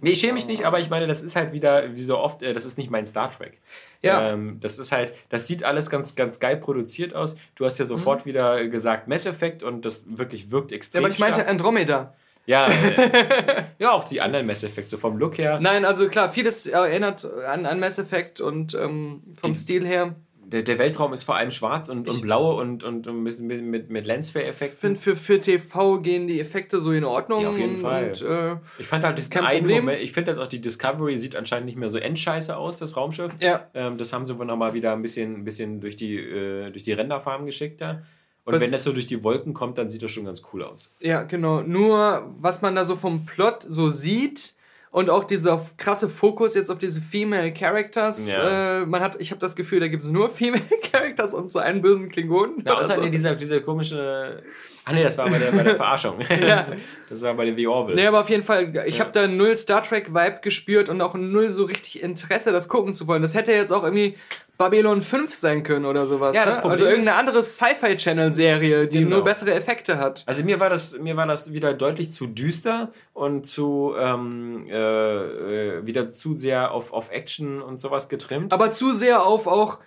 Nee, ich schäme mich nicht, aber ich meine, das ist halt wieder, wie so oft, äh, das ist nicht mein Star Trek. Ja. Ähm, das ist halt, das sieht alles ganz, ganz geil produziert aus. Du hast ja mhm. sofort mhm. wieder gesagt Mass Effect und das wirklich wirkt extrem. Ja, aber ich meinte. Andromeda. Ja, äh, ja, auch die anderen Mass Effect, so vom Look her. Nein, also klar, vieles erinnert an, an Mass Effect und ähm, vom die, Stil her der, der Weltraum ist vor allem schwarz und, und blau und, und, und mit, mit, mit Lensflare-Effekten. Ich finde, für, für TV gehen die Effekte so in Ordnung. Ja, auf jeden Fall. Und, äh, ich fand halt das kein Problem. Moment, ich finde halt auch die Discovery sieht anscheinend nicht mehr so endscheiße aus, das Raumschiff. Ja. Ähm, das haben sie wohl nochmal wieder ein bisschen, ein bisschen durch die, äh, durch die Renderfarben geschickt da. Und was, wenn das so durch die Wolken kommt, dann sieht das schon ganz cool aus. Ja, genau. Nur, was man da so vom Plot so sieht, und auch dieser krasse Fokus jetzt auf diese Female Characters. Ja. Äh, man hat, ich habe das Gefühl, da gibt es nur Female Characters und so einen bösen Klingonen. Ja, außer so. dieser, dieser komische. Ah nee, das war bei der, bei der Verarschung. ja. das, das, war bei der The Orville. Nee, aber auf jeden Fall, ich ja. habe da null Star Trek Vibe gespürt und auch null so richtig Interesse, das gucken zu wollen. Das hätte jetzt auch irgendwie Babylon 5 sein können oder sowas. Ja, das ne? Problem Also irgendeine andere Sci-Fi-Channel-Serie, die genau. nur bessere Effekte hat. Also mir war das, mir war das wieder deutlich zu düster und zu ähm, äh, äh wieder zu sehr auf, auf Action und sowas getrimmt. Aber zu sehr auf auch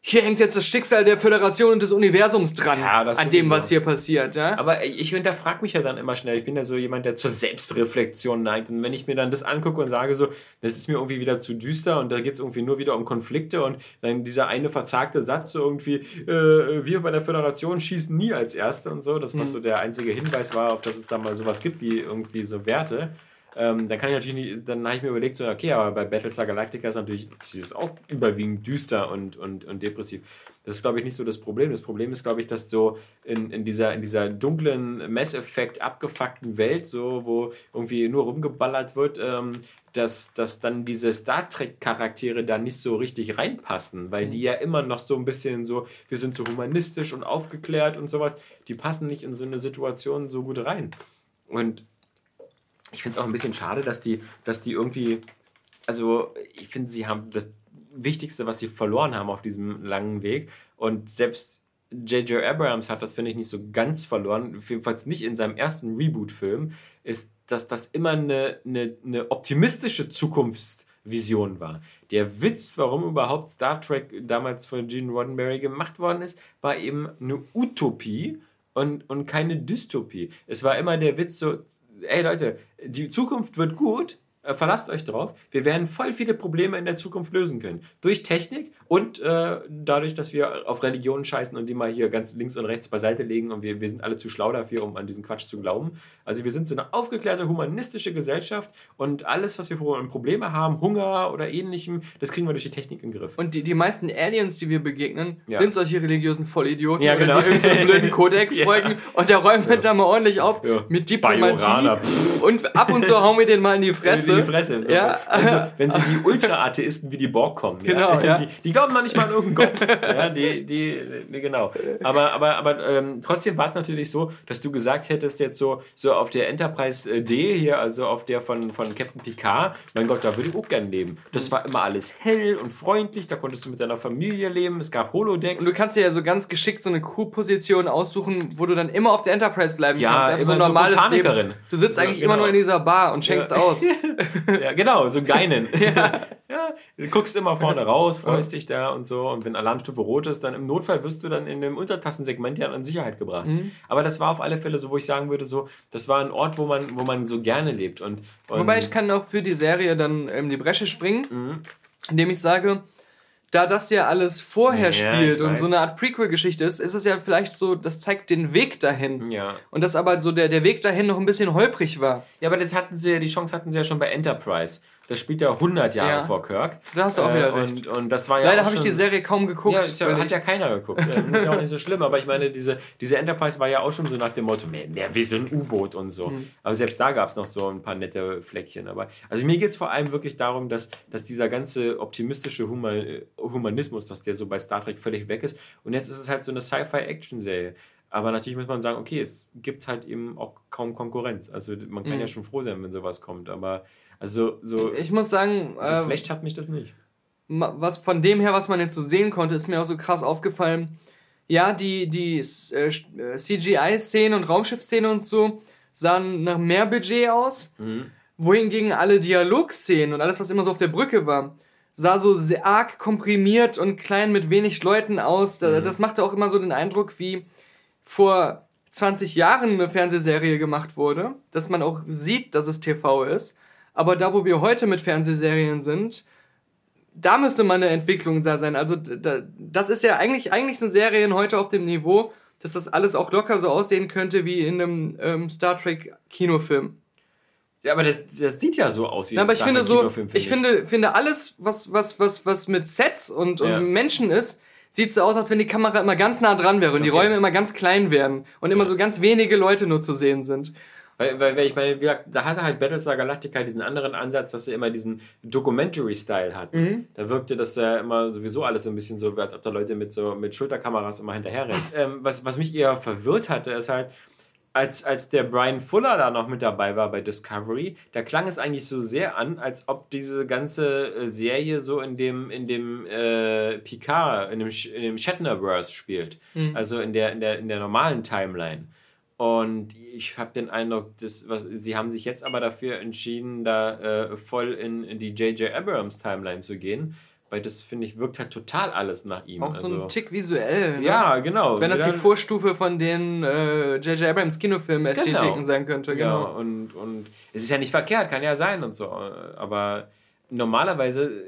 hier hängt jetzt das Schicksal der Föderation und des Universums dran, ja, an dem, was hier passiert. Ja? Aber ich hinterfrage mich ja dann immer schnell. Ich bin ja so jemand, der zur Selbstreflexion neigt. Und wenn ich mir dann das angucke und sage so, das ist mir irgendwie wieder zu düster und da geht es irgendwie nur wieder um Konflikte und dann dieser eine verzagte Satz so irgendwie, äh, wir bei der Föderation schießen nie als Erste und so, das was hm. so der einzige Hinweis war, auf dass es da mal sowas gibt wie irgendwie so Werte. Ähm, dann kann ich natürlich nicht, dann habe ich mir überlegt, so, okay, aber bei Battlestar Galactica ist natürlich dieses auch überwiegend düster und, und, und depressiv. Das ist, glaube ich, nicht so das Problem. Das Problem ist, glaube ich, dass so in, in, dieser, in dieser dunklen Messeffekt abgefuckten Welt, so, wo irgendwie nur rumgeballert wird, ähm, dass, dass dann diese Star Trek-Charaktere da nicht so richtig reinpassen, weil mhm. die ja immer noch so ein bisschen so, wir sind so humanistisch und aufgeklärt und sowas, die passen nicht in so eine Situation so gut rein. Und ich finde es auch ein bisschen schade, dass die, dass die irgendwie, also ich finde, sie haben das Wichtigste, was sie verloren haben auf diesem langen Weg. Und selbst J.J. Abrams hat das, finde ich, nicht so ganz verloren, jedenfalls nicht in seinem ersten Reboot-Film, ist, dass das immer eine, eine, eine optimistische Zukunftsvision war. Der Witz, warum überhaupt Star Trek damals von Gene Roddenberry gemacht worden ist, war eben eine Utopie und, und keine Dystopie. Es war immer der Witz so, ey Leute, die Zukunft wird gut, verlasst euch drauf. Wir werden voll viele Probleme in der Zukunft lösen können. Durch Technik und äh, dadurch, dass wir auf Religionen scheißen und die mal hier ganz links und rechts beiseite legen und wir, wir sind alle zu schlau dafür, um an diesen Quatsch zu glauben. Also wir sind so eine aufgeklärte, humanistische Gesellschaft und alles, was wir Probleme haben, Hunger oder ähnlichem, das kriegen wir durch die Technik in den Griff. Und die, die meisten Aliens, die wir begegnen, ja. sind solche religiösen Vollidioten, ja, genau. die irgendeinen blöden Kodex ja. folgen und der räumt ja. da mal ordentlich auf mit Diplomatie. Und ab und zu hauen wir den mal in die Fresse die Fresse. So ja. wenn, so, wenn so die Ultra-Atheisten wie die Borg kommen, genau, ja, die, die, glauben noch nicht mal an irgendeinen Gott. ja, die, die, die, genau. Aber, aber, aber ähm, trotzdem war es natürlich so, dass du gesagt hättest, jetzt so, so auf der Enterprise äh, D hier, also auf der von, von Captain Picard, mein Gott, da würde ich auch gerne leben. Das war immer alles hell und freundlich, da konntest du mit deiner Familie leben, es gab Holodecks. Und du kannst dir ja so ganz geschickt so eine Crew-Position aussuchen, wo du dann immer auf der Enterprise bleiben ja, kannst. Einfach so ein normales Leben. Du sitzt eigentlich ja, genau. immer nur in dieser Bar und schenkst ja. aus. ja, genau, so Geinen. ja. ja. Du guckst immer vorne raus, freust dich da und so. Und wenn Alarmstufe rot ist, dann im Notfall wirst du dann in dem Untertassensegment ja in Sicherheit gebracht. Mhm. Aber das war auf alle Fälle so, wo ich sagen würde, so, das war ein Ort, wo man, wo man so gerne lebt. Und, und Wobei ich kann auch für die Serie dann in die Bresche springen, mhm. indem ich sage, da das ja alles vorher ja, spielt und so eine Art Prequel-Geschichte ist, ist es ja vielleicht so, das zeigt den Weg dahin. Ja. Und dass aber so der, der Weg dahin noch ein bisschen holprig war. Ja, aber das hatten sie, die Chance hatten sie ja schon bei Enterprise. Das spielt ja 100 Jahre ja. vor Kirk. Da hast du auch wieder äh, recht. Und, und das war ja Leider habe ich die Serie kaum geguckt. Ja, ja hat ja keiner geguckt. ist ja auch nicht so schlimm. Aber ich meine, diese, diese Enterprise war ja auch schon so nach dem Motto, mehr, mehr wie so ein U-Boot und so. Mhm. Aber selbst da gab es noch so ein paar nette Fleckchen. Aber also mir geht es vor allem wirklich darum, dass, dass dieser ganze optimistische Human, Humanismus, dass der so bei Star Trek völlig weg ist. Und jetzt ist es halt so eine Sci-Fi-Action-Serie. Aber natürlich muss man sagen, okay, es gibt halt eben auch kaum Konkurrenz. Also man kann mhm. ja schon froh sein, wenn sowas kommt. Aber also so. Ich muss sagen. Äh, hat mich das nicht. Was von dem her, was man jetzt so sehen konnte, ist mir auch so krass aufgefallen. Ja, die, die äh, äh CGI-Szenen und Raumschiff-Szenen und so sahen nach mehr Budget aus. Mhm. Wohingegen alle Dialogszenen und alles, was immer so auf der Brücke war, sah so sehr arg komprimiert und klein mit wenig Leuten aus. Mhm. Das machte auch immer so den Eindruck, wie vor 20 Jahren eine Fernsehserie gemacht wurde, dass man auch sieht, dass es TV ist aber da, wo wir heute mit Fernsehserien sind, da müsste mal eine Entwicklung da sein. Also da, das ist ja eigentlich, eigentlich sind Serien heute auf dem Niveau, dass das alles auch locker so aussehen könnte wie in einem ähm, Star Trek Kinofilm. Ja, aber das, das sieht ja so aus wie ein aber ich finde so, find ich, ich, finde, finde alles, was, was, was, was mit Sets und, und ja. Menschen ist, sieht so aus, als wenn die Kamera immer ganz nah dran wäre und okay. die Räume immer ganz klein werden und immer so ganz wenige Leute nur zu sehen sind. Weil, weil, weil ich meine, wie gesagt, da hatte halt Battlestar Galactica diesen anderen Ansatz, dass er immer diesen Documentary-Style hat. Mhm. Da wirkte das ja immer sowieso alles so ein bisschen so, als ob da Leute mit so mit Schulterkameras immer hinterherrennen. ähm, was, was mich eher verwirrt hatte, ist halt, als, als der Brian Fuller da noch mit dabei war bei Discovery, da klang es eigentlich so sehr an, als ob diese ganze äh, Serie so in dem, in dem äh, Picard, in dem, in dem Shatnerverse spielt. Mhm. Also in der, in, der, in der normalen Timeline. Und ich habe den Eindruck, dass, was, sie haben sich jetzt aber dafür entschieden, da äh, voll in, in die J.J. Abrams Timeline zu gehen. Weil das, finde ich, wirkt halt total alles nach ihm. Auch also, so ein also Tick visuell. Ne? Ja, genau. Als wenn das die Vorstufe von den J.J. Äh, Abrams Kinofilmen Ästhetiken genau. sein könnte. Genau. Ja, und, und es ist ja nicht verkehrt, kann ja sein und so. Aber normalerweise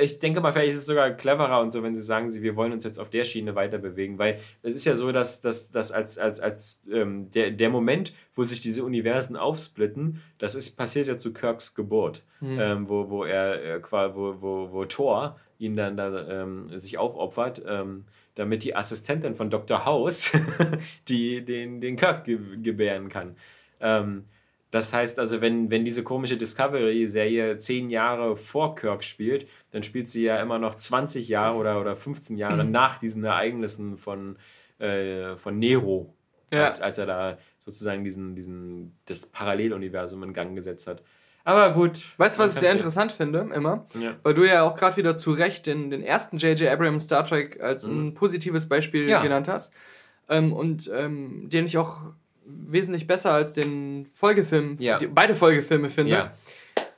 ich denke mal, vielleicht ist es sogar cleverer und so, wenn sie sagen, sie, wir wollen uns jetzt auf der Schiene weiter bewegen, weil es ist ja so, dass, dass, dass als, als, als ähm, der, der Moment, wo sich diese Universen aufsplitten, das ist passiert ja zu Kirks Geburt, mhm. ähm, wo, wo er äh, wo, wo, wo Thor ihn dann da ähm, sich aufopfert, ähm, damit die Assistentin von Dr. House die, den, den Kirk ge gebären kann. Das heißt also, wenn, wenn diese komische Discovery-Serie zehn Jahre vor Kirk spielt, dann spielt sie ja immer noch 20 Jahre oder, oder 15 Jahre mhm. nach diesen Ereignissen von, äh, von Nero, ja. als, als er da sozusagen diesen, diesen, das Paralleluniversum in Gang gesetzt hat. Aber gut. Weißt du, was ich sehr interessant finde, immer? Ja. Weil du ja auch gerade wieder zu Recht den, den ersten J.J. Abrams Star Trek als mhm. ein positives Beispiel ja. genannt hast. Ähm, und ähm, den ich auch wesentlich besser als den Folgefilm, ja. die, beide Folgefilme finde. Ja.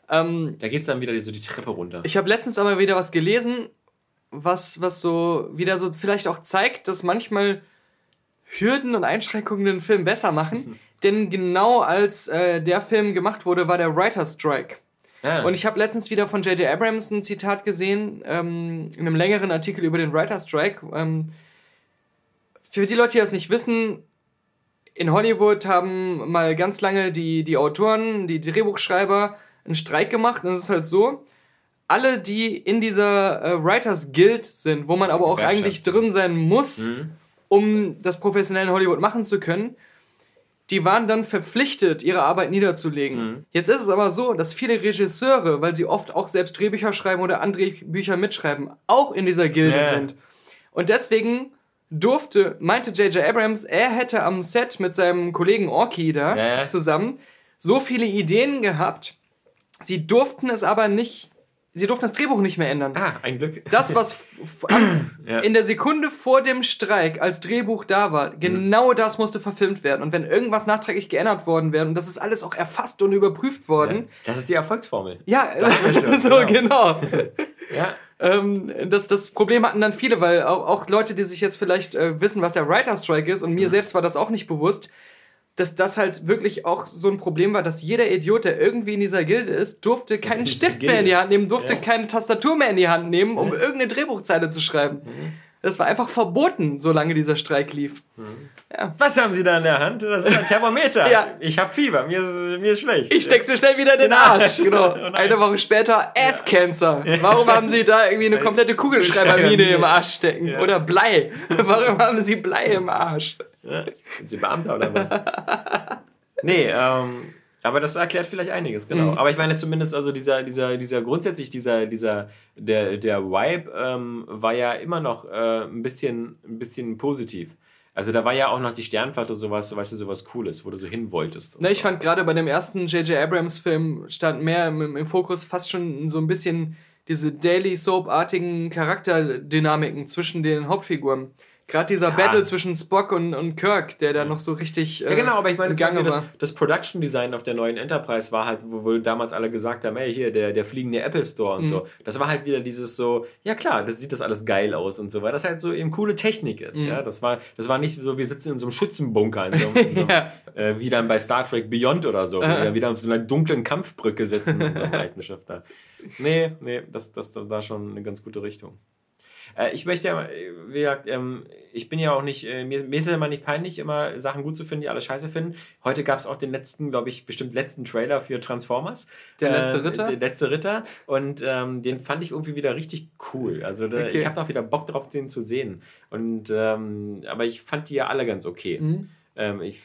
Ähm, da geht es dann wieder so die Treppe runter. Ich habe letztens aber wieder was gelesen, was, was so wieder so vielleicht auch zeigt, dass manchmal Hürden und Einschränkungen den Film besser machen. Denn genau als äh, der Film gemacht wurde, war der Writer's Strike. Ah. Und ich habe letztens wieder von J.J. Abrams ein Zitat gesehen, ähm, in einem längeren Artikel über den Writer's Strike. Ähm, für die Leute, die das nicht wissen, in Hollywood haben mal ganz lange die, die Autoren, die Drehbuchschreiber einen Streik gemacht. Und es ist halt so, alle, die in dieser äh, Writers Guild sind, wo man aber auch eigentlich drin sein muss, mhm. um das professionell in Hollywood machen zu können, die waren dann verpflichtet, ihre Arbeit niederzulegen. Mhm. Jetzt ist es aber so, dass viele Regisseure, weil sie oft auch selbst Drehbücher schreiben oder andere Bücher mitschreiben, auch in dieser Gilde yeah. sind. Und deswegen durfte, meinte J.J. Abrams, er hätte am Set mit seinem Kollegen Orky da ja. zusammen so viele Ideen gehabt. Sie durften es aber nicht, sie durften das Drehbuch nicht mehr ändern. Ah, ein Glück. Das, was ja. in der Sekunde vor dem Streik als Drehbuch da war, genau mhm. das musste verfilmt werden. Und wenn irgendwas nachträglich geändert worden wäre, und das ist alles auch erfasst und überprüft worden. Ja. Das ist die Erfolgsformel. Ja, so genau. genau. ja. Ähm, das, das Problem hatten dann viele, weil auch, auch Leute, die sich jetzt vielleicht äh, wissen, was der Writer Strike ist, und mir mhm. selbst war das auch nicht bewusst, dass das halt wirklich auch so ein Problem war, dass jeder Idiot, der irgendwie in dieser Gilde ist, durfte keinen Stift mehr in die Hand nehmen, durfte ja. keine Tastatur mehr in die Hand nehmen, um ja. irgendeine Drehbuchzeile zu schreiben. Mhm. Das war einfach verboten, solange dieser Streik lief. Mhm. Ja. Was haben Sie da in der Hand? Das ist ein Thermometer. ja. Ich habe Fieber, mir ist, mir ist schlecht. Ich steck's mir schnell wieder in den Arsch. genau. Eine Woche später Ass Cancer. Warum haben Sie da irgendwie eine komplette Kugelschreibermine im Arsch stecken? Oder Blei. Warum haben Sie Blei im Arsch? Sind Sie Beamter oder was? nee, ähm aber das erklärt vielleicht einiges, genau. Mhm. Aber ich meine zumindest, also dieser, dieser, dieser grundsätzlich, dieser, dieser, der, der Vibe ähm, war ja immer noch äh, ein, bisschen, ein bisschen positiv. Also da war ja auch noch die Sternfahrt sowas, weißt du, sowas Cooles, wo du so hin wolltest. Na, ich so. fand gerade bei dem ersten J.J. Abrams-Film stand mehr im, im, Fokus fast schon so ein bisschen diese Daily Soap-artigen Charakterdynamiken zwischen den Hauptfiguren. Gerade dieser ja. Battle zwischen Spock und, und Kirk, der da noch so richtig. Äh, ja, genau, aber ich meine, das, das Production Design auf der neuen Enterprise war halt, wo, wo damals alle gesagt haben, hey, hier, der, der fliegende Apple Store und mhm. so. Das war halt wieder dieses so, ja klar, das sieht das alles geil aus und so, weil das halt so eben coole Technik ist. Mhm. Ja? Das, war, das war nicht so, wir sitzen in so einem Schützenbunker, in so, in so ja. äh, wie dann bei Star Trek Beyond oder so, wo wir wieder auf so einer dunklen Kampfbrücke sitzen in einem alten Schiff da. Nee, nee, das, das, das war schon eine ganz gute Richtung. Äh, ich möchte ja, wie gesagt, ähm, ich bin ja auch nicht, äh, mir, mir ist es immer nicht peinlich, immer Sachen gut zu finden, die alle scheiße finden. Heute gab es auch den letzten, glaube ich, bestimmt letzten Trailer für Transformers. Der letzte äh, Ritter? Der letzte Ritter. Und ähm, den fand ich irgendwie wieder richtig cool. Also da, okay. ich habe auch wieder Bock drauf, den zu sehen. Und ähm, aber ich fand die ja alle ganz okay. Mhm. Ähm, ich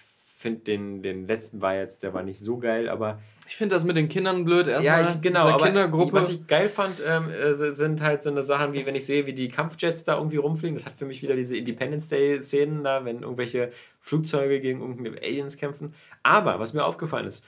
finde den, den letzten war jetzt, der war nicht so geil, aber ich finde das mit den Kindern blöd erstmal. Ja, ich, genau, aber Kindergruppe. was ich geil fand, ähm, äh, sind halt so eine Sachen wie, wenn ich sehe, wie die Kampfjets da irgendwie rumfliegen. Das hat für mich wieder diese Independence Day-Szenen da, wenn irgendwelche Flugzeuge gegen irgendwelche Aliens kämpfen. Aber was mir aufgefallen ist,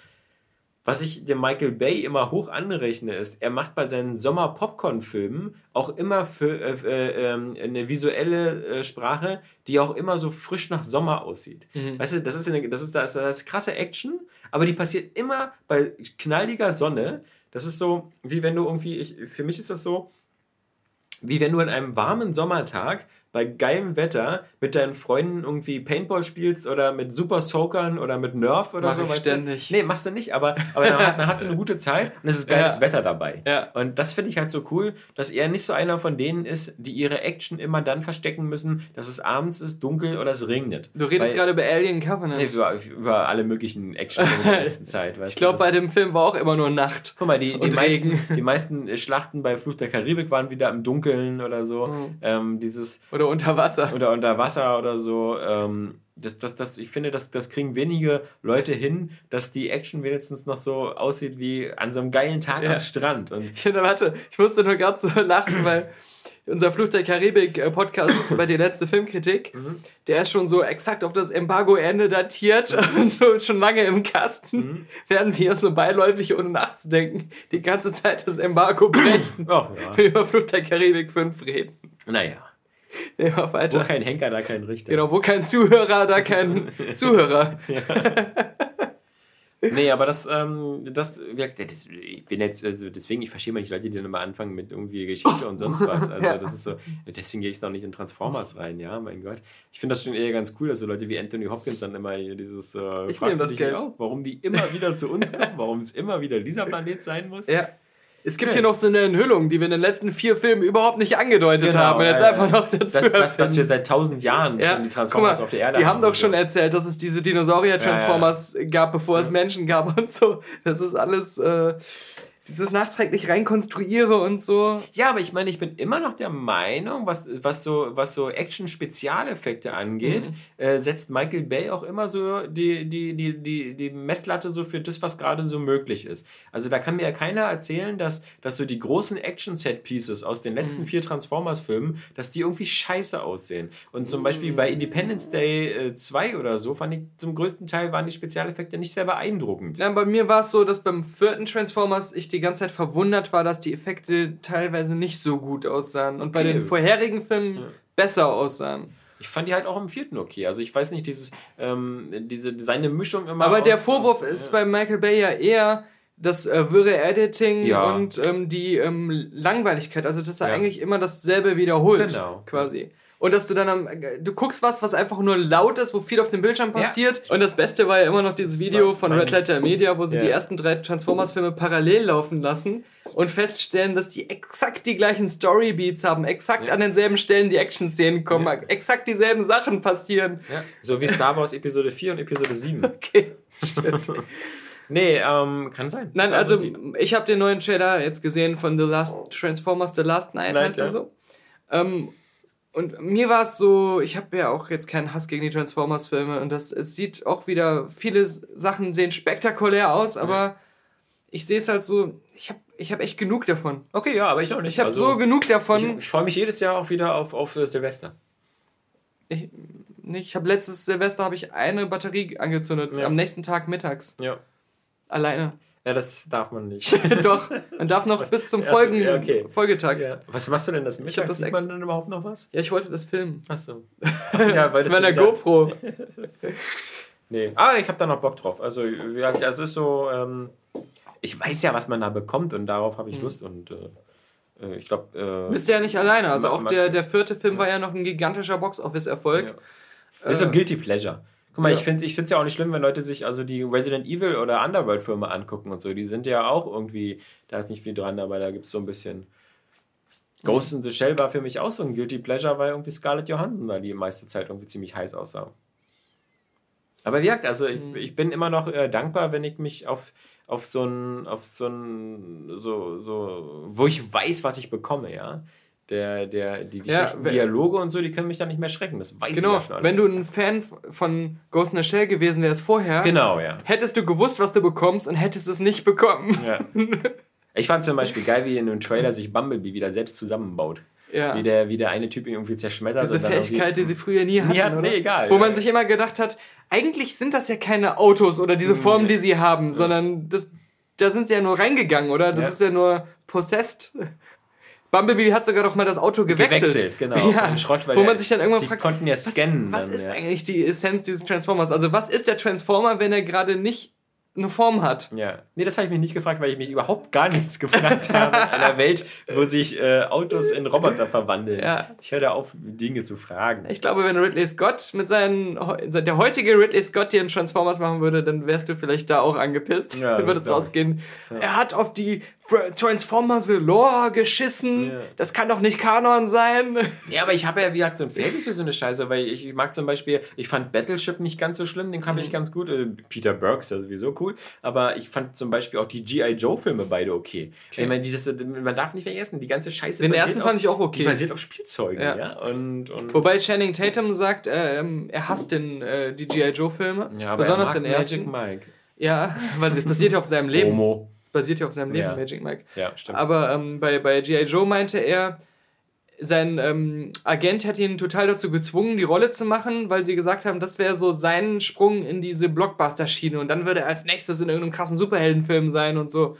was ich dem Michael Bay immer hoch anrechne, ist, er macht bei seinen Sommer-Popcorn-Filmen auch immer für, äh, äh, ähm, eine visuelle äh, Sprache, die auch immer so frisch nach Sommer aussieht. Mhm. Weißt du, das ist, eine, das, ist, das, ist, das ist krasse Action, aber die passiert immer bei knalliger Sonne. Das ist so, wie wenn du irgendwie, ich, für mich ist das so, wie wenn du an einem warmen Sommertag bei geilem Wetter mit deinen Freunden irgendwie Paintball spielst oder mit Super Soakern oder mit Nerf oder Mach so. Ich ständig. Du? Nee, machst du nicht, aber, aber man, hat, man hat so eine gute Zeit und es ist geiles ja. Wetter dabei. Ja. Und das finde ich halt so cool, dass er nicht so einer von denen ist, die ihre Action immer dann verstecken müssen, dass es abends ist, dunkel oder es regnet. Du redest gerade über Alien Covenant. Nee, über, über alle möglichen Action in der letzten Zeit. ich glaube, bei dem Film war auch immer nur Nacht. Guck mal, die, die, meisten, die meisten Schlachten bei Fluch der Karibik waren wieder im Dunkeln oder so. Mhm. Ähm, dieses, oder unter Wasser. Oder unter Wasser oder so. Ähm, das, das, das, ich finde, das, das kriegen wenige Leute hin, dass die Action wenigstens noch so aussieht wie an so einem geilen Tag ja. am Strand. Und ich finde, warte, ich musste nur gerade so lachen, weil unser Fluch der Karibik-Podcast bei der letzte Filmkritik, mhm. der ist schon so exakt auf das Embargo-Ende datiert mhm. und so schon lange im Kasten, mhm. werden wir so beiläufig, ohne nachzudenken, die ganze Zeit das Embargo brechen. Oh, ja. über Fluch der Karibik 5 reden. Naja. Nee, mach weiter. Wo kein Henker, da kein Richter. Genau, wo kein Zuhörer, da kein Zuhörer. nee, aber das, ähm, das, das, ich bin jetzt, also deswegen, ich verstehe mal nicht Leute, die dann immer anfangen mit irgendwie Geschichte und sonst was. Also ja. das ist so, deswegen gehe ich noch nicht in Transformers rein, ja, mein Gott. Ich finde das schon eher ganz cool, dass so Leute wie Anthony Hopkins dann immer hier dieses, äh, ich fragst du dich auch, warum die immer wieder zu uns kommen, warum es immer wieder dieser Planet sein muss. Ja. Es gibt hier noch so eine Enthüllung, die wir in den letzten vier Filmen überhaupt nicht angedeutet genau, haben. Und jetzt äh, einfach noch dazu. Das, das, was wir seit tausend Jahren ja. schon die Transformers mal, auf der Erde Die haben, haben doch schon erzählt, dass es diese Dinosaurier-Transformers ja, ja. gab, bevor es Menschen gab und so. Das ist alles. Äh, dieses nachträglich reinkonstruiere und so. Ja, aber ich meine, ich bin immer noch der Meinung, was, was so, was so Action-Spezialeffekte angeht, mhm. äh, setzt Michael Bay auch immer so die, die, die, die, die Messlatte so für das, was gerade so möglich ist. Also da kann mir ja keiner erzählen, dass, dass so die großen Action-Set-Pieces aus den letzten mhm. vier Transformers-Filmen, dass die irgendwie scheiße aussehen. Und zum mhm. Beispiel bei Independence Day äh, 2 oder so, fand ich zum größten Teil waren die Spezialeffekte nicht sehr beeindruckend. Ja, bei mir war es so, dass beim vierten Transformers ich die die ganze Zeit verwundert war, dass die Effekte teilweise nicht so gut aussahen und okay. bei den vorherigen Filmen ja. besser aussahen. Ich fand die halt auch im vierten okay. Also ich weiß nicht, dieses, ähm, diese, seine Mischung immer. Aber aus, der Vorwurf aus, ist ja. bei Michael Bay ja eher das äh, wirre Editing ja. und ähm, die ähm, Langweiligkeit. Also dass er ja. eigentlich immer dasselbe wiederholt, genau. quasi. Und dass du dann am, du guckst was, was einfach nur laut ist, wo viel auf dem Bildschirm passiert. Ja. Und das Beste war ja immer noch dieses Video von Red Letter Media, wo sie ja. die ersten drei Transformers-Filme parallel laufen lassen und feststellen, dass die exakt die gleichen Storybeats haben, exakt ja. an denselben Stellen die Action-Szenen kommen, exakt dieselben Sachen passieren. So wie Star Wars Episode 4 und Episode 7. Okay, stimmt. Nee, ähm, kann sein. Nein, also ich habe den neuen Trailer jetzt gesehen von The Last Transformers The Last Night, Night heißt er so. Ähm, und mir war es so, ich habe ja auch jetzt keinen Hass gegen die Transformers-Filme und das, es sieht auch wieder, viele Sachen sehen spektakulär aus, aber ja. ich sehe es halt so, ich habe ich hab echt genug davon. Okay, ja, aber ich noch nicht. Ich habe also, so genug davon. Ich, ich freue mich jedes Jahr auch wieder auf, auf Silvester. Ich, ich habe letztes Silvester habe ich eine Batterie angezündet, ja. am nächsten Tag mittags. Ja. Alleine. Ja, das darf man nicht. Doch, man darf noch bis zum Folgen ja, okay. Folgetag. Ja. Was machst du denn das Mittag? Das Sieht man denn überhaupt noch was? Ja, ich wollte das filmen. Achso. ja, weil das Mit einer GoPro. nee. Ah, ich habe da noch Bock drauf. Also, ja, das ist so, ähm, ich weiß ja, was man da bekommt und darauf habe ich mhm. Lust und äh, äh ich glaube. Äh, Bist du ja nicht alleine. Also auch der, der vierte Film war ja noch ein gigantischer Box-Office-Erfolg. Ist so ein Guilty Pleasure. Guck mal, ja. ich finde es ja auch nicht schlimm, wenn Leute sich also die Resident Evil oder Underworld-Filme angucken und so. Die sind ja auch irgendwie, da ist nicht viel dran, aber da gibt es so ein bisschen. Ghost in the Shell war für mich auch so ein Guilty Pleasure, weil irgendwie Scarlett Johansson da die meiste Zeit irgendwie ziemlich heiß aussah. Aber wirkt, also ich, mhm. ich bin immer noch äh, dankbar, wenn ich mich auf, auf so ein, auf so ein, so, so, wo ich weiß, was ich bekomme, ja der, der, die, die ja, Dialoge und so, die können mich dann nicht mehr schrecken. Das weiß genau, ich ja schon alles. Wenn du ein Fan von Ghost in the Shell gewesen wärst vorher, genau, ja. hättest du gewusst, was du bekommst und hättest es nicht bekommen. Ja. Ich fand zum Beispiel geil, wie in einem Trailer sich Bumblebee wieder selbst zusammenbaut. Ja. Wie, der, wie der eine Typ ihn irgendwie zerschmettert. Diese Fähigkeit, die sie früher nie hatten. Nie hatten nee, egal. Wo man sich immer gedacht hat, eigentlich sind das ja keine Autos oder diese Formen, die sie haben, sondern das, da sind sie ja nur reingegangen, oder? Das ist ja nur possessed. Bumblebee hat sogar doch mal das Auto gewechselt. Gewechselt, genau. Ja, Schrott, wo man sich dann irgendwann fragt, konnten ja scannen. Was, was dann, ist ja. eigentlich die Essenz dieses Transformers? Also was ist der Transformer, wenn er gerade nicht eine Form hat. Ja. Nee, das habe ich mich nicht gefragt, weil ich mich überhaupt gar nichts gefragt habe in einer Welt, wo sich äh, Autos in Roboter verwandeln. Ja. Ich höre da auf, Dinge zu fragen. Ich glaube, wenn Ridley Scott mit seinen, der heutige Ridley Scott dir einen Transformers machen würde, dann wärst du vielleicht da auch angepisst. Ja, dann würde es rausgehen. Er hat auf die Transformers Lore geschissen. Ja. Das kann doch nicht Kanon sein. Ja, aber ich habe ja, wie gesagt, so ein Fairy für so eine Scheiße, weil ich, ich mag zum Beispiel, ich fand Battleship nicht ganz so schlimm, den kam mhm. ich ganz gut. Äh, Peter Burks, ja sowieso cool. Aber ich fand zum Beispiel auch die G.I. Joe-Filme beide okay. okay. Ich meine, dieses, man darf nicht vergessen, die ganze Scheiße. Den ersten fand ich auch okay. Basiert auf Spielzeugen, ja. ja? Und, und Wobei Channing Tatum sagt, äh, er hasst den, äh, die G.I. Joe-Filme. Ja, aber besonders den ersten. Magic Mike. Ja, weil das basiert ja auf seinem Leben. Homo basiert ja auf seinem Leben, ja. Magic Mike. Ja, stimmt. Aber ähm, bei, bei G.I. Joe meinte er, sein ähm, Agent hätte ihn total dazu gezwungen, die Rolle zu machen, weil sie gesagt haben, das wäre so sein Sprung in diese Blockbuster-Schiene und dann würde er als nächstes in irgendeinem krassen Superheldenfilm sein und so.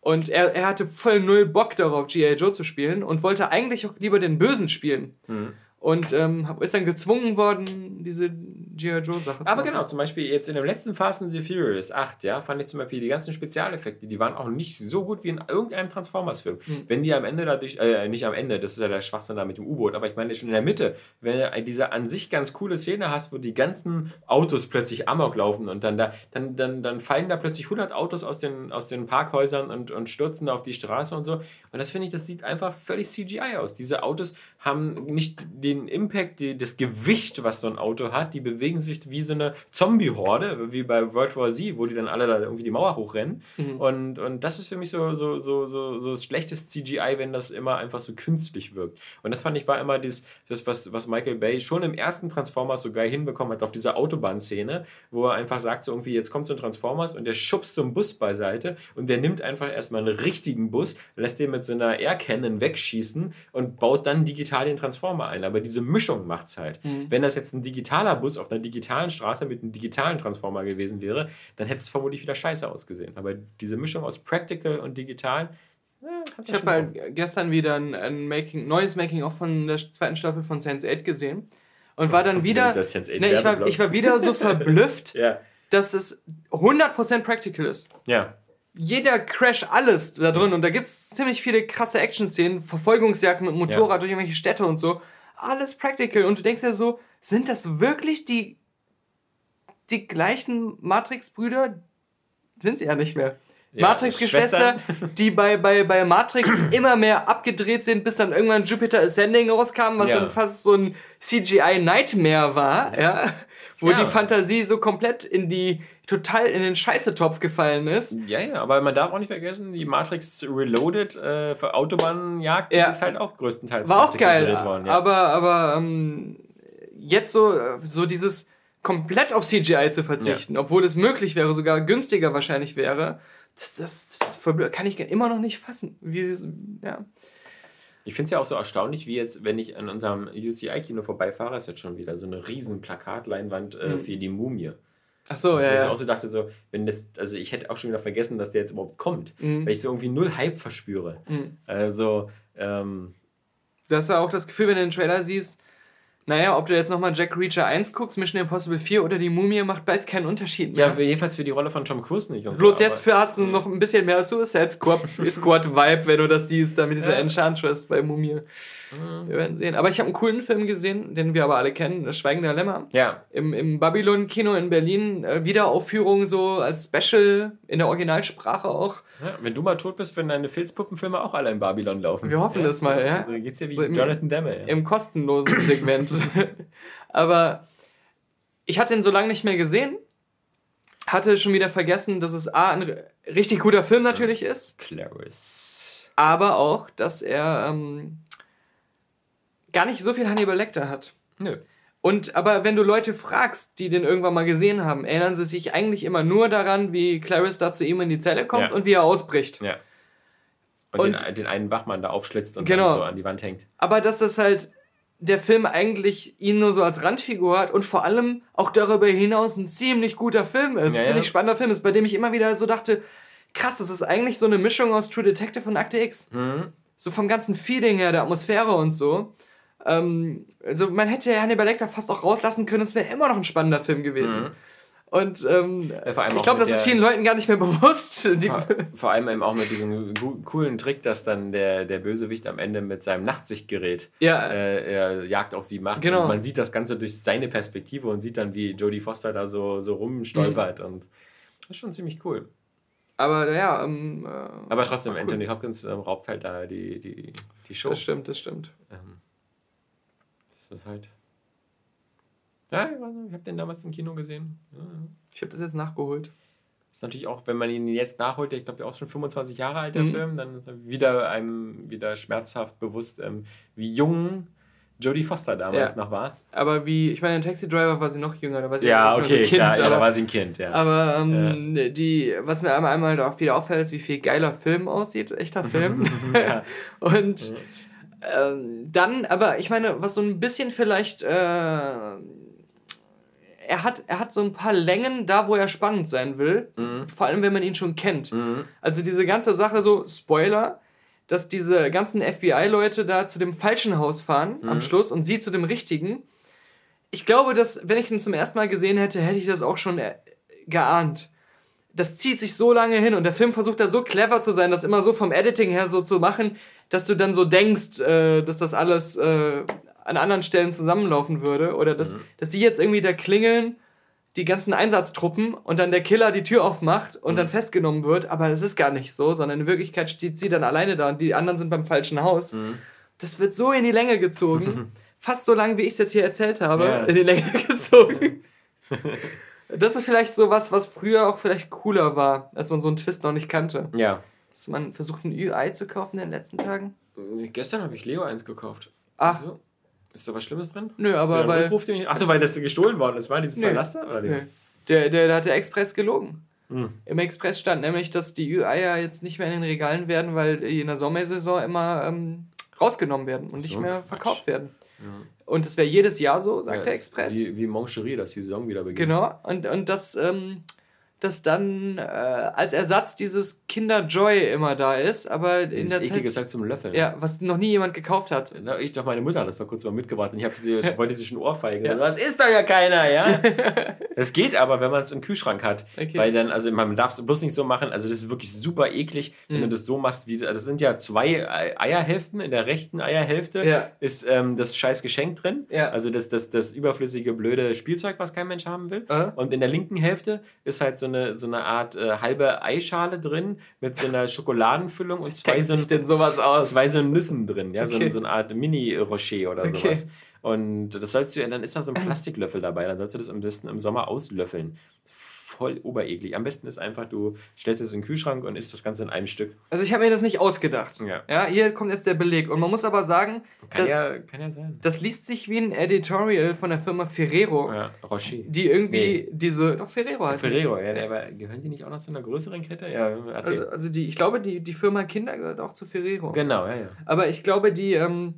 Und er, er hatte voll null Bock darauf, G.I. Joe zu spielen und wollte eigentlich auch lieber den Bösen spielen. Mhm. Und ähm, ist dann gezwungen worden, diese G.I. Joe-Sache Aber genau, zum Beispiel jetzt in dem letzten Fast and the Furious 8, ja, fand ich zum Beispiel die ganzen Spezialeffekte, die waren auch nicht so gut wie in irgendeinem Transformers-Film. Hm. Wenn die am Ende dadurch, äh, nicht am Ende, das ist ja der Schwachsinn da mit dem U-Boot, aber ich meine schon in der Mitte, wenn du diese an sich ganz coole Szene hast, wo die ganzen Autos plötzlich amok laufen und dann da, dann, dann, dann fallen da plötzlich 100 Autos aus den, aus den Parkhäusern und, und stürzen da auf die Straße und so. Und das finde ich, das sieht einfach völlig CGI aus. Diese Autos haben nicht den Impact, die, das Gewicht, was so ein Auto hat, die bewegen sich wie so eine Zombie-Horde, wie bei World War Z, wo die dann alle da irgendwie die Mauer hochrennen. Mhm. Und, und das ist für mich so, so, so, so, so schlechtes CGI, wenn das immer einfach so künstlich wirkt. Und das fand ich war immer das, das was, was Michael Bay schon im ersten Transformers so geil hinbekommen hat, auf dieser Autobahnszene, wo er einfach sagt, so irgendwie, jetzt kommt so ein Transformers und der schubst so einen Bus beiseite und der nimmt einfach erstmal einen richtigen Bus, lässt den mit so einer Air Cannon wegschießen und baut dann digital den Transformer ein. Aber diese Mischung macht es halt. Mhm. Wenn das jetzt ein digitaler Bus auf einer digitalen Straße mit einem digitalen Transformer gewesen wäre, dann hätte es vermutlich wieder scheiße ausgesehen. Aber diese Mischung aus Practical und digital. Ja, ich habe halt gestern wieder ein, ein Making, neues Making-of von der zweiten Staffel von Sense8 gesehen und war dann wieder. Ne, ich, war, ich war wieder so verblüfft, ja. dass es 100% Practical ist. Ja jeder Crash, alles da drin. Und da gibt es ziemlich viele krasse Action-Szenen, Verfolgungsjagden mit Motorrad durch irgendwelche Städte und so. Alles practical. Und du denkst ja so, sind das wirklich die, die gleichen Matrix-Brüder? Sind sie ja nicht mehr. Ja, Matrix-Geschwister, die bei, bei, bei Matrix immer mehr abgedreht sind, bis dann irgendwann Jupiter Ascending rauskam, was ja. dann fast so ein CGI-Nightmare war, ja. Wo ja. die Fantasie so komplett in die, total in den Scheißetopf gefallen ist. Ja, ja, aber man darf auch nicht vergessen, die Matrix Reloaded äh, für Autobahnjagd ja. ist halt auch größtenteils War auch geil, worden, aber, aber ähm, jetzt so, so dieses komplett auf CGI zu verzichten, obwohl es möglich wäre, sogar günstiger wahrscheinlich wäre, das, das, das kann ich immer noch nicht fassen. Wie, ja. Ich finde es ja auch so erstaunlich, wie jetzt, wenn ich an unserem UCI-Kino vorbeifahre, ist jetzt schon wieder so eine riesen Plakatleinwand äh, mhm. für die Mumie. Ach so, ja. Ich ja. auch so dachte, so, wenn das, also ich hätte auch schon wieder vergessen, dass der jetzt überhaupt kommt, mhm. weil ich so irgendwie null Hype verspüre. Mhm. Also, ähm, Du hast ja auch das Gefühl, wenn du den Trailer siehst, naja, ob du jetzt nochmal Jack Reacher 1 guckst, Mission Impossible 4 oder die Mumie, macht bald keinen Unterschied mehr. Ja, für, jedenfalls für die Rolle von Tom Cruise nicht. Bloß so, jetzt für hast du noch ein bisschen mehr Suicide Squad, Squad Vibe, wenn du das siehst, da mit dieser ja. Enchantress bei Mumie. Mhm. Wir werden sehen. Aber ich habe einen coolen Film gesehen, den wir aber alle kennen, Das Schweigen der Lämmer. Ja. Im, im Babylon-Kino in Berlin, äh, Wiederaufführung so als Special in der Originalsprache auch. Ja, wenn du mal tot bist, werden deine Filzpuppenfilme auch alle in Babylon laufen. Wir hoffen ja? das mal, ja. Also geht's ja wie so im, Jonathan Demme. Ja. Im kostenlosen Segment. aber ich hatte ihn so lange nicht mehr gesehen hatte schon wieder vergessen, dass es A, ein richtig guter Film natürlich ist. Clarice. Aber auch, dass er ähm, gar nicht so viel Hannibal Lecter hat. Nö. Und aber wenn du Leute fragst, die den irgendwann mal gesehen haben, erinnern sie sich eigentlich immer nur daran, wie Clarice da zu ihm in die Zelle kommt ja. und wie er ausbricht. Ja. Und, und den, den, einen Wachmann da aufschlitzt und genau. dann so an die Wand hängt. Aber dass das halt der Film eigentlich ihn nur so als Randfigur hat und vor allem auch darüber hinaus ein ziemlich guter Film ist, ja, ziemlich ja. spannender Film ist, bei dem ich immer wieder so dachte, krass, das ist eigentlich so eine Mischung aus True Detective und Akte X. Mhm. So vom ganzen Feeling her, der Atmosphäre und so. Ähm, also man hätte ja Hannibal Lecter fast auch rauslassen können, es wäre immer noch ein spannender Film gewesen. Mhm. Und ähm, ich glaube, das ist vielen Leuten gar nicht mehr bewusst. Vor, vor, allem eben auch mit diesem coolen Trick, dass dann der, der Bösewicht am Ende mit seinem Nachtsichtgerät ja. äh, Jagd auf sie macht. Genau. Und man sieht das Ganze durch seine Perspektive und sieht dann, wie Jodie Foster da so, so rumstolpert. Mhm. Und das ist schon ziemlich cool. Aber ja, ähm, äh, Aber trotzdem, Anthony cool. Hopkins ähm, raubt halt da die, die, die Show. Das stimmt, das stimmt. Ähm, das ist halt. Ja, ich, habe den damals im Kino gesehen. Ja. Ich habe das jetzt nachgeholt. Das ist natürlich auch, wenn man ihn jetzt nachholt, ich glaube, der ist auch schon 25 Jahre alt, der mhm. Film, dann ist er wieder einem wieder schmerzhaft bewusst, ähm, wie jung Jodie Foster damals ja. noch war. Aber wie, ich meine, in Taxi Driver war sie noch jünger, da war sie ja, okay, so ein Kind. Klar, aber, ja, da war sie ein Kind, ja. Aber ähm, ja. die, was mir einmal, einmal auch wieder auffällt, ist, wie viel geiler Film aussieht, echter Film. Und ähm, dann, aber ich meine, was so ein bisschen vielleicht. Äh, er hat, er hat so ein paar Längen da, wo er spannend sein will. Mhm. Vor allem, wenn man ihn schon kennt. Mhm. Also diese ganze Sache, so Spoiler, dass diese ganzen FBI-Leute da zu dem falschen Haus fahren mhm. am Schluss und sie zu dem richtigen. Ich glaube, dass, wenn ich ihn zum ersten Mal gesehen hätte, hätte ich das auch schon äh, geahnt das zieht sich so lange hin und der Film versucht da so clever zu sein, das immer so vom Editing her so zu machen, dass du dann so denkst, äh, dass das alles äh, an anderen Stellen zusammenlaufen würde oder dass, mhm. dass die jetzt irgendwie da klingeln, die ganzen Einsatztruppen und dann der Killer die Tür aufmacht und mhm. dann festgenommen wird, aber es ist gar nicht so, sondern in Wirklichkeit steht sie dann alleine da und die anderen sind beim falschen Haus. Mhm. Das wird so in die Länge gezogen, fast so lang, wie ich es jetzt hier erzählt habe, ja. in die Länge gezogen. Das ist vielleicht so was, was früher auch vielleicht cooler war, als man so einen Twist noch nicht kannte. Ja. Dass man versucht, ein Ü-Ei zu kaufen in den letzten Tagen? Äh, gestern habe ich Leo eins gekauft. Ach. Also, ist da was Schlimmes drin? Nö, aber weil. Rückruf, ich, achso, weil das gestohlen worden ist, war dieses nee. Laster? Oder der, der, der hat der Express gelogen. Hm. Im Express stand nämlich, dass die Ü-Eier jetzt nicht mehr in den Regalen werden, weil in der Sommersaison immer ähm, rausgenommen werden und so, nicht mehr Quatsch. verkauft werden. Ja. Und das wäre jedes Jahr so, sagt ja, der Express. Wie, wie Moncherie, dass die Saison wieder beginnt. Genau, und, und das, ähm, dass dann äh, als Ersatz dieses Kinder Joy immer da ist, aber in das der Zeit Zeug zum Löffeln. ja, was noch nie jemand gekauft hat. Na, Ich doch, meine Mutter hat das vor kurzem mal mitgebracht und ich, sie, ich wollte sie schon ohrfeigen. Ja. Das ist doch ja keiner, ja? Es geht aber, wenn man es im Kühlschrank hat. Okay. Weil dann, also man darf es bloß nicht so machen, also das ist wirklich super eklig, wenn Mhm. du das so machst, wie, also das sind ja zwei Ei- Eierhälften, in der rechten Eierhälfte Ja. ist ähm, das scheiß Geschenk drin, Ja. also das, das, das überflüssige, blöde Spielzeug, was kein Mensch haben will. Äh? Und in der linken Hälfte ist halt so eine, so eine Art äh, halbe Eischale drin mit so einer Schokoladenfüllung und zwei so, denn sowas aus? zwei so Nüssen drin, ja, Okay. so, so eine Art Mini-Rocher oder Okay. sowas. Und das sollst du, dann ist da so ein Plastiklöffel dabei, dann sollst du das am besten im Sommer auslöffeln. Voll obereklig. Am besten ist einfach, du stellst es in den Kühlschrank und isst das Ganze in einem Stück. Also ich habe mir das nicht ausgedacht. Ja. ja, hier kommt jetzt der Beleg. Und man muss aber sagen, Kann das, ja, kann ja sein. das liest sich wie ein Editorial von der Firma Ferrero, Ja, Rocher. die irgendwie diese, doch Ferrero heißt. Ferrero, ja, der, aber gehören die nicht auch noch zu einer größeren Kette? Ja, erzähl. Also, also die, ich glaube, die, die Firma Kinder gehört auch zu Ferrero. genau, ja, ja. Aber ich glaube, die, ähm,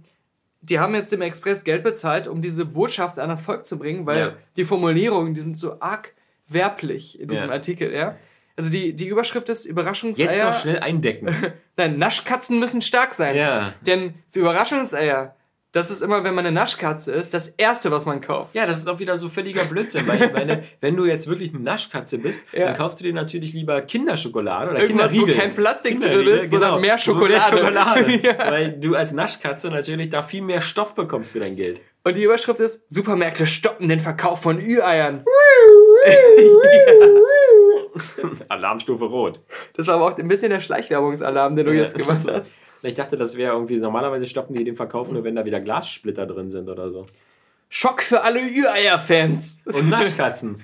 die haben jetzt dem Express Geld bezahlt, um diese Botschaft an das Volk zu bringen, weil Ja. die Formulierungen, die sind so arg werblich in diesem Ja. Artikel, ja. Also die, die Überschrift ist Überraschungseier. Jetzt noch schnell eindecken. Nein, Naschkatzen müssen stark sein. Ja. Denn für Überraschungseier, das ist immer, wenn man eine Naschkatze ist, das Erste, was man kauft. Ja, das ist auch wieder so völliger Blödsinn, weil ich meine, wenn du jetzt wirklich eine Naschkatze bist, Ja. dann kaufst du dir natürlich lieber Kinderschokolade oder Irgendwas, wo kein Plastik drin ist, sondern mehr Schokolade. Schokolade. Ja. Weil du als Naschkatze natürlich da viel mehr Stoff bekommst für dein Geld. Und die Überschrift ist, Supermärkte stoppen den Verkauf von Ü-Eiern. Alarmstufe rot. Das war aber auch ein bisschen der Schleichwerbungsalarm, den du Ja. jetzt gemacht hast. Ich dachte, das wäre irgendwie, normalerweise stoppen die den Verkauf nur, wenn da wieder Glassplitter drin sind oder so. Schock für alle Ü-Eier-Fans. Und Naschkatzen.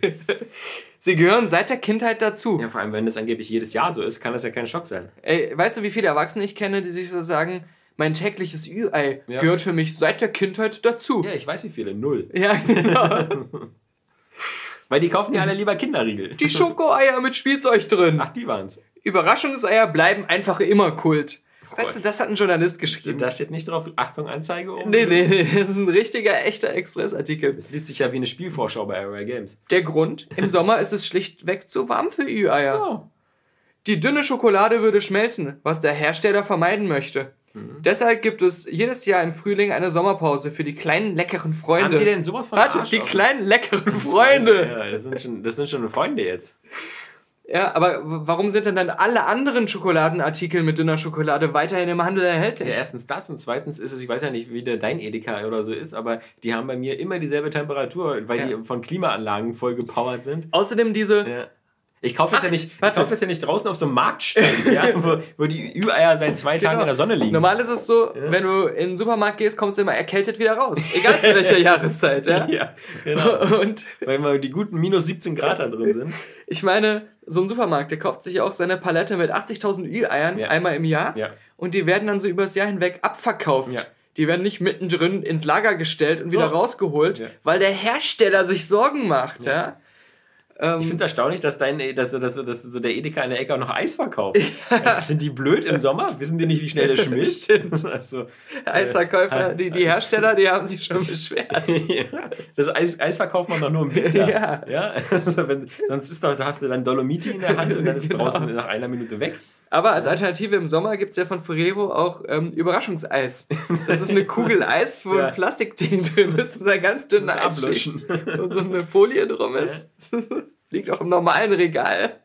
Sie gehören seit der Kindheit dazu. ja, vor allem, wenn das angeblich jedes Jahr so ist, kann das ja kein Schock sein. Ey, weißt du, wie viele Erwachsene ich kenne, die sich so sagen, mein tägliches Ü-Ei Ja. gehört für mich seit der Kindheit dazu. Ja, ich weiß wie viele. Null. Ja, genau. Weil die kaufen ja alle lieber Kinderriegel. Die Schokoeier mit Spielzeug drin. Ach, die waren's. Überraschungseier bleiben einfach immer Kult. Weißt du, das hat ein Journalist geschrieben. Da steht nicht drauf, Achtung, Anzeige oben. Nee, nee, nee, das ist ein richtiger, echter Express-Artikel. Das liest sich ja wie eine Spielvorschau bei Array Games. Der Grund, im Sommer ist es schlichtweg zu warm für Ü-Eier. Oh. Die dünne Schokolade würde schmelzen, was der Hersteller vermeiden möchte. Mhm. Deshalb gibt es jedes Jahr im Frühling eine Sommerpause für die kleinen leckeren Freunde. Haben die denn sowas von Warte, Arsch die kleinen leckeren Freunde. Ja, das sind, schon, das sind schon Freunde jetzt. Ja, aber warum sind denn dann alle anderen Schokoladenartikel mit dünner Schokolade weiterhin im Handel erhältlich? Ja, erstens das und zweitens ist es, ich weiß ja nicht, wie der dein Edeka oder so ist, aber die haben bei mir immer dieselbe Temperatur, weil Ja. die von Klimaanlagen voll gepowert sind. Außerdem diese. Ja. Ich kaufe das, Ach, ja nicht, ich warte. kauf das ja nicht draußen auf so einem Marktstand, ja, wo, wo die Ü-Eier seit zwei Tagen Genau. in der Sonne liegen. Normal ist es so, wenn du in den Supermarkt gehst, kommst du immer erkältet wieder raus. Egal zu welcher Jahreszeit, ja? Ja, genau. Und Weil immer die guten minus 17 Grad da drin sind. ich meine, so ein Supermarkt, der kauft sich auch seine Palette mit 80.000 Ü-Eiern Ja. einmal im Jahr. Ja. Und die werden dann so übers Jahr hinweg abverkauft. Ja. Die werden nicht mittendrin ins Lager gestellt und wieder rausgeholt, Ja. weil der Hersteller sich Sorgen macht, ja? Ähm, Ich finde es erstaunlich, dass, dein, dass, dass, dass so der Edeka in der Ecke auch noch Eis verkauft. Sind die blöd im Sommer? Wissen die nicht, wie schnell der schmilzt? Stimmt. Also, Eisverkäufer, äh, die, die Hersteller, die haben sich schon beschwert. ja, das Eis, Eis verkauft man doch nur im Winter. Ja. ja? Also wenn, sonst ist doch, da hast du dann Dolomiti in der Hand und dann ist Genau. draußen nach einer Minute weg. Aber als Alternative im Sommer gibt es ja von Ferrero auch ähm, Überraschungseis. Das ist eine Kugel Eis, wo Ja. ein Plastikding drin ist und ein ganz dünner ablöschen. wo so eine Folie drum ist. Liegt auch im normalen Regal.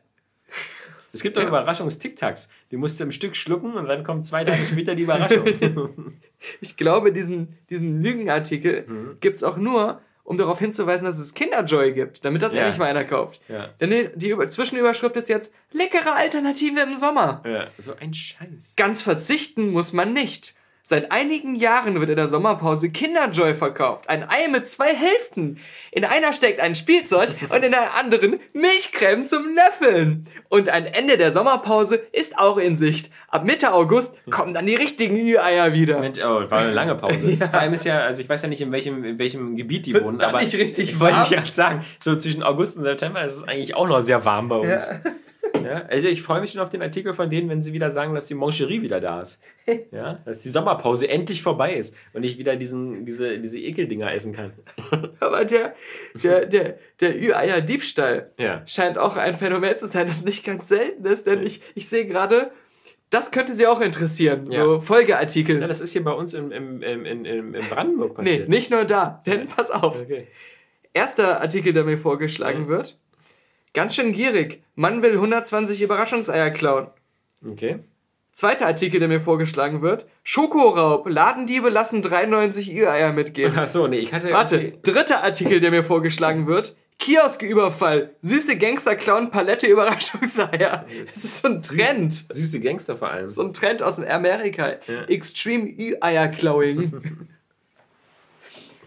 Es gibt doch Ja. Überraschungs-Tic-Tacs. Die musst du im Stück schlucken und dann kommt zwei Tage später die Überraschung. Ich glaube, diesen, diesen Lügenartikel Mhm. gibt es auch nur, um darauf hinzuweisen, dass es Kinderjoy gibt, damit das Ja. endlich mal einer kauft. Ja. Denn die, Über Zwischenüberschrift ist jetzt leckere Alternative im Sommer. ja, so ein Scheiß. Ganz verzichten muss man nicht. Seit einigen Jahren wird in der Sommerpause Kinderjoy verkauft. Ein Ei mit zwei Hälften. In einer steckt ein Spielzeug und in der anderen Milchcreme zum Löffeln. Und ein Ende der Sommerpause ist auch in Sicht. Ab Mitte August kommen dann die richtigen Ü-Eier wieder. Mensch, oh, war eine lange Pause. Ja. Vor allem ist ja, also ich weiß ja nicht, in welchem, in welchem Gebiet die Wird's wohnen, aber nicht richtig ich wollte warm? ich gerade sagen, so zwischen August und September ist es eigentlich auch noch sehr warm bei uns. Ja, also ich freue mich schon auf den Artikel von denen, wenn sie wieder sagen, dass die Mancherie wieder da ist. Ja, dass die Sommerpause endlich vorbei ist und ich wieder diesen, diese, diese Ekeldinger essen kann. Aber der, der, der, der Ü-Eier-Diebstahl ja. scheint auch ein Phänomen zu sein, das nicht ganz selten ist, denn ich, ich sehe gerade, das könnte Sie auch interessieren. Ja. So Folgeartikel. Ja, das ist hier bei uns im, im, im, im, Brandenburg passiert. Nee, nicht nur da. Denn pass auf. Okay. Erster Artikel, der mir vorgeschlagen okay. wird. Ganz schön gierig. Mann will 120 Überraschungseier klauen. Okay. Zweiter Artikel, der mir vorgeschlagen wird. Schokoraub. Ladendiebe lassen 93 Ü-Eier mitgehen. Achso, nee, ich hatte. Warte. Dritter Artikel, der mir vorgeschlagen wird. Kiosküberfall. Süße Gangster klauen Palette Überraschungseier. Das ist so ein Trend. Süße Gangster vor allem. So ein Trend aus Amerika. Ja. Extreme Ü-Eier-Clawing.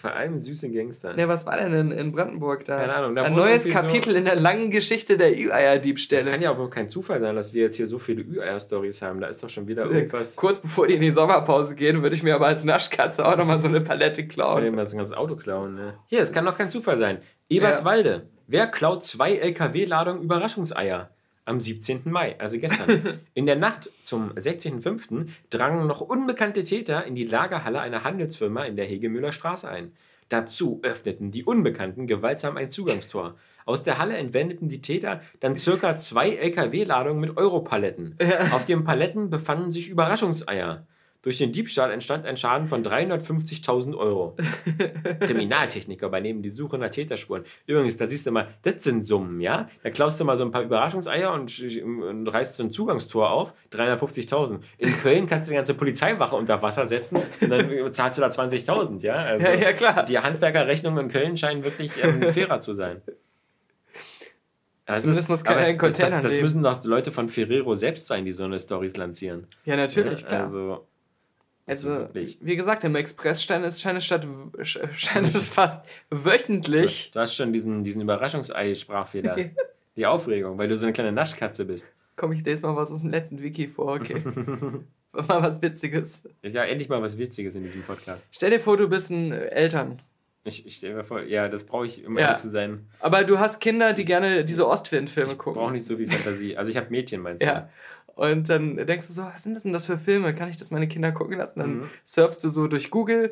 Vor allem süße Gangster. Ne, was war denn in, in Brandenburg da? Keine Ahnung. Da Ein neues Kapitel so in der langen Geschichte der Ü-Eier-Diebstähle. Es kann ja auch wohl kein Zufall sein, dass wir jetzt hier so viele Ü-Eier-Stories haben. Da ist doch schon wieder so, irgendwas. Kurz bevor die in die Sommerpause gehen, würde ich mir aber als Naschkatze auch nochmal so eine Palette klauen. Ja, mal so ein ganzes Auto klauen, ne? Hier, es kann doch kein Zufall sein. Eberswalde. Ja. Wer klaut zwei LKW-Ladungen Überraschungseier? Am 17. Mai, also gestern. In der Nacht zum 16.05. drangen noch unbekannte Täter in die Lagerhalle einer Handelsfirma in der Hegemüller Straße ein. Dazu öffneten die Unbekannten gewaltsam ein Zugangstor. Aus der Halle entwendeten die Täter dann circa zwei LKW-Ladungen mit Europaletten. Auf den Paletten befanden sich Überraschungseier. Durch den Diebstahl entstand ein Schaden von 350.000 Euro. Kriminaltechniker übernehmen die Suche nach Täterspuren. Übrigens, da siehst du mal, das sind Summen, ja? Da klaust du mal so ein paar Überraschungseier und, und reißt so ein Zugangstor auf, 350.000. In Köln kannst du die ganze Polizeiwache unter Wasser setzen und dann zahlst du da 20.000, ja? Also ja? Ja, klar. Die Handwerkerrechnungen in Köln scheinen wirklich ähm, fairer zu sein. Das, ist, muss keiner in Containern das, das, das müssen doch Leute von Ferrero selbst sein, die so eine Stories lancieren. Ja, natürlich, ja, klar. Also, also, wie gesagt, im Express scheint es, scheint es, statt, scheint es fast wöchentlich. Du hast schon diesen, diesen Überraschungsei-Sprachfehler. die Aufregung, weil du so eine kleine Naschkatze bist. Komm, ich lese mal was aus dem letzten Wiki vor, okay. mal was Witziges. Ja, endlich mal was Witziges in diesem Podcast. Stell dir vor, du bist ein äh, Eltern. Ich, ich stelle mir vor, ja, das brauche ich, um ja. ehrlich zu sein. Aber du hast Kinder, die gerne diese Ostwind-Filme gucken. Ich brauche nicht so viel Fantasie. Also ich habe Mädchen, meinst du? Ja. Und dann denkst du so, was sind das denn das für Filme? Kann ich das meine Kinder gucken lassen? Dann mhm. surfst du so durch Google,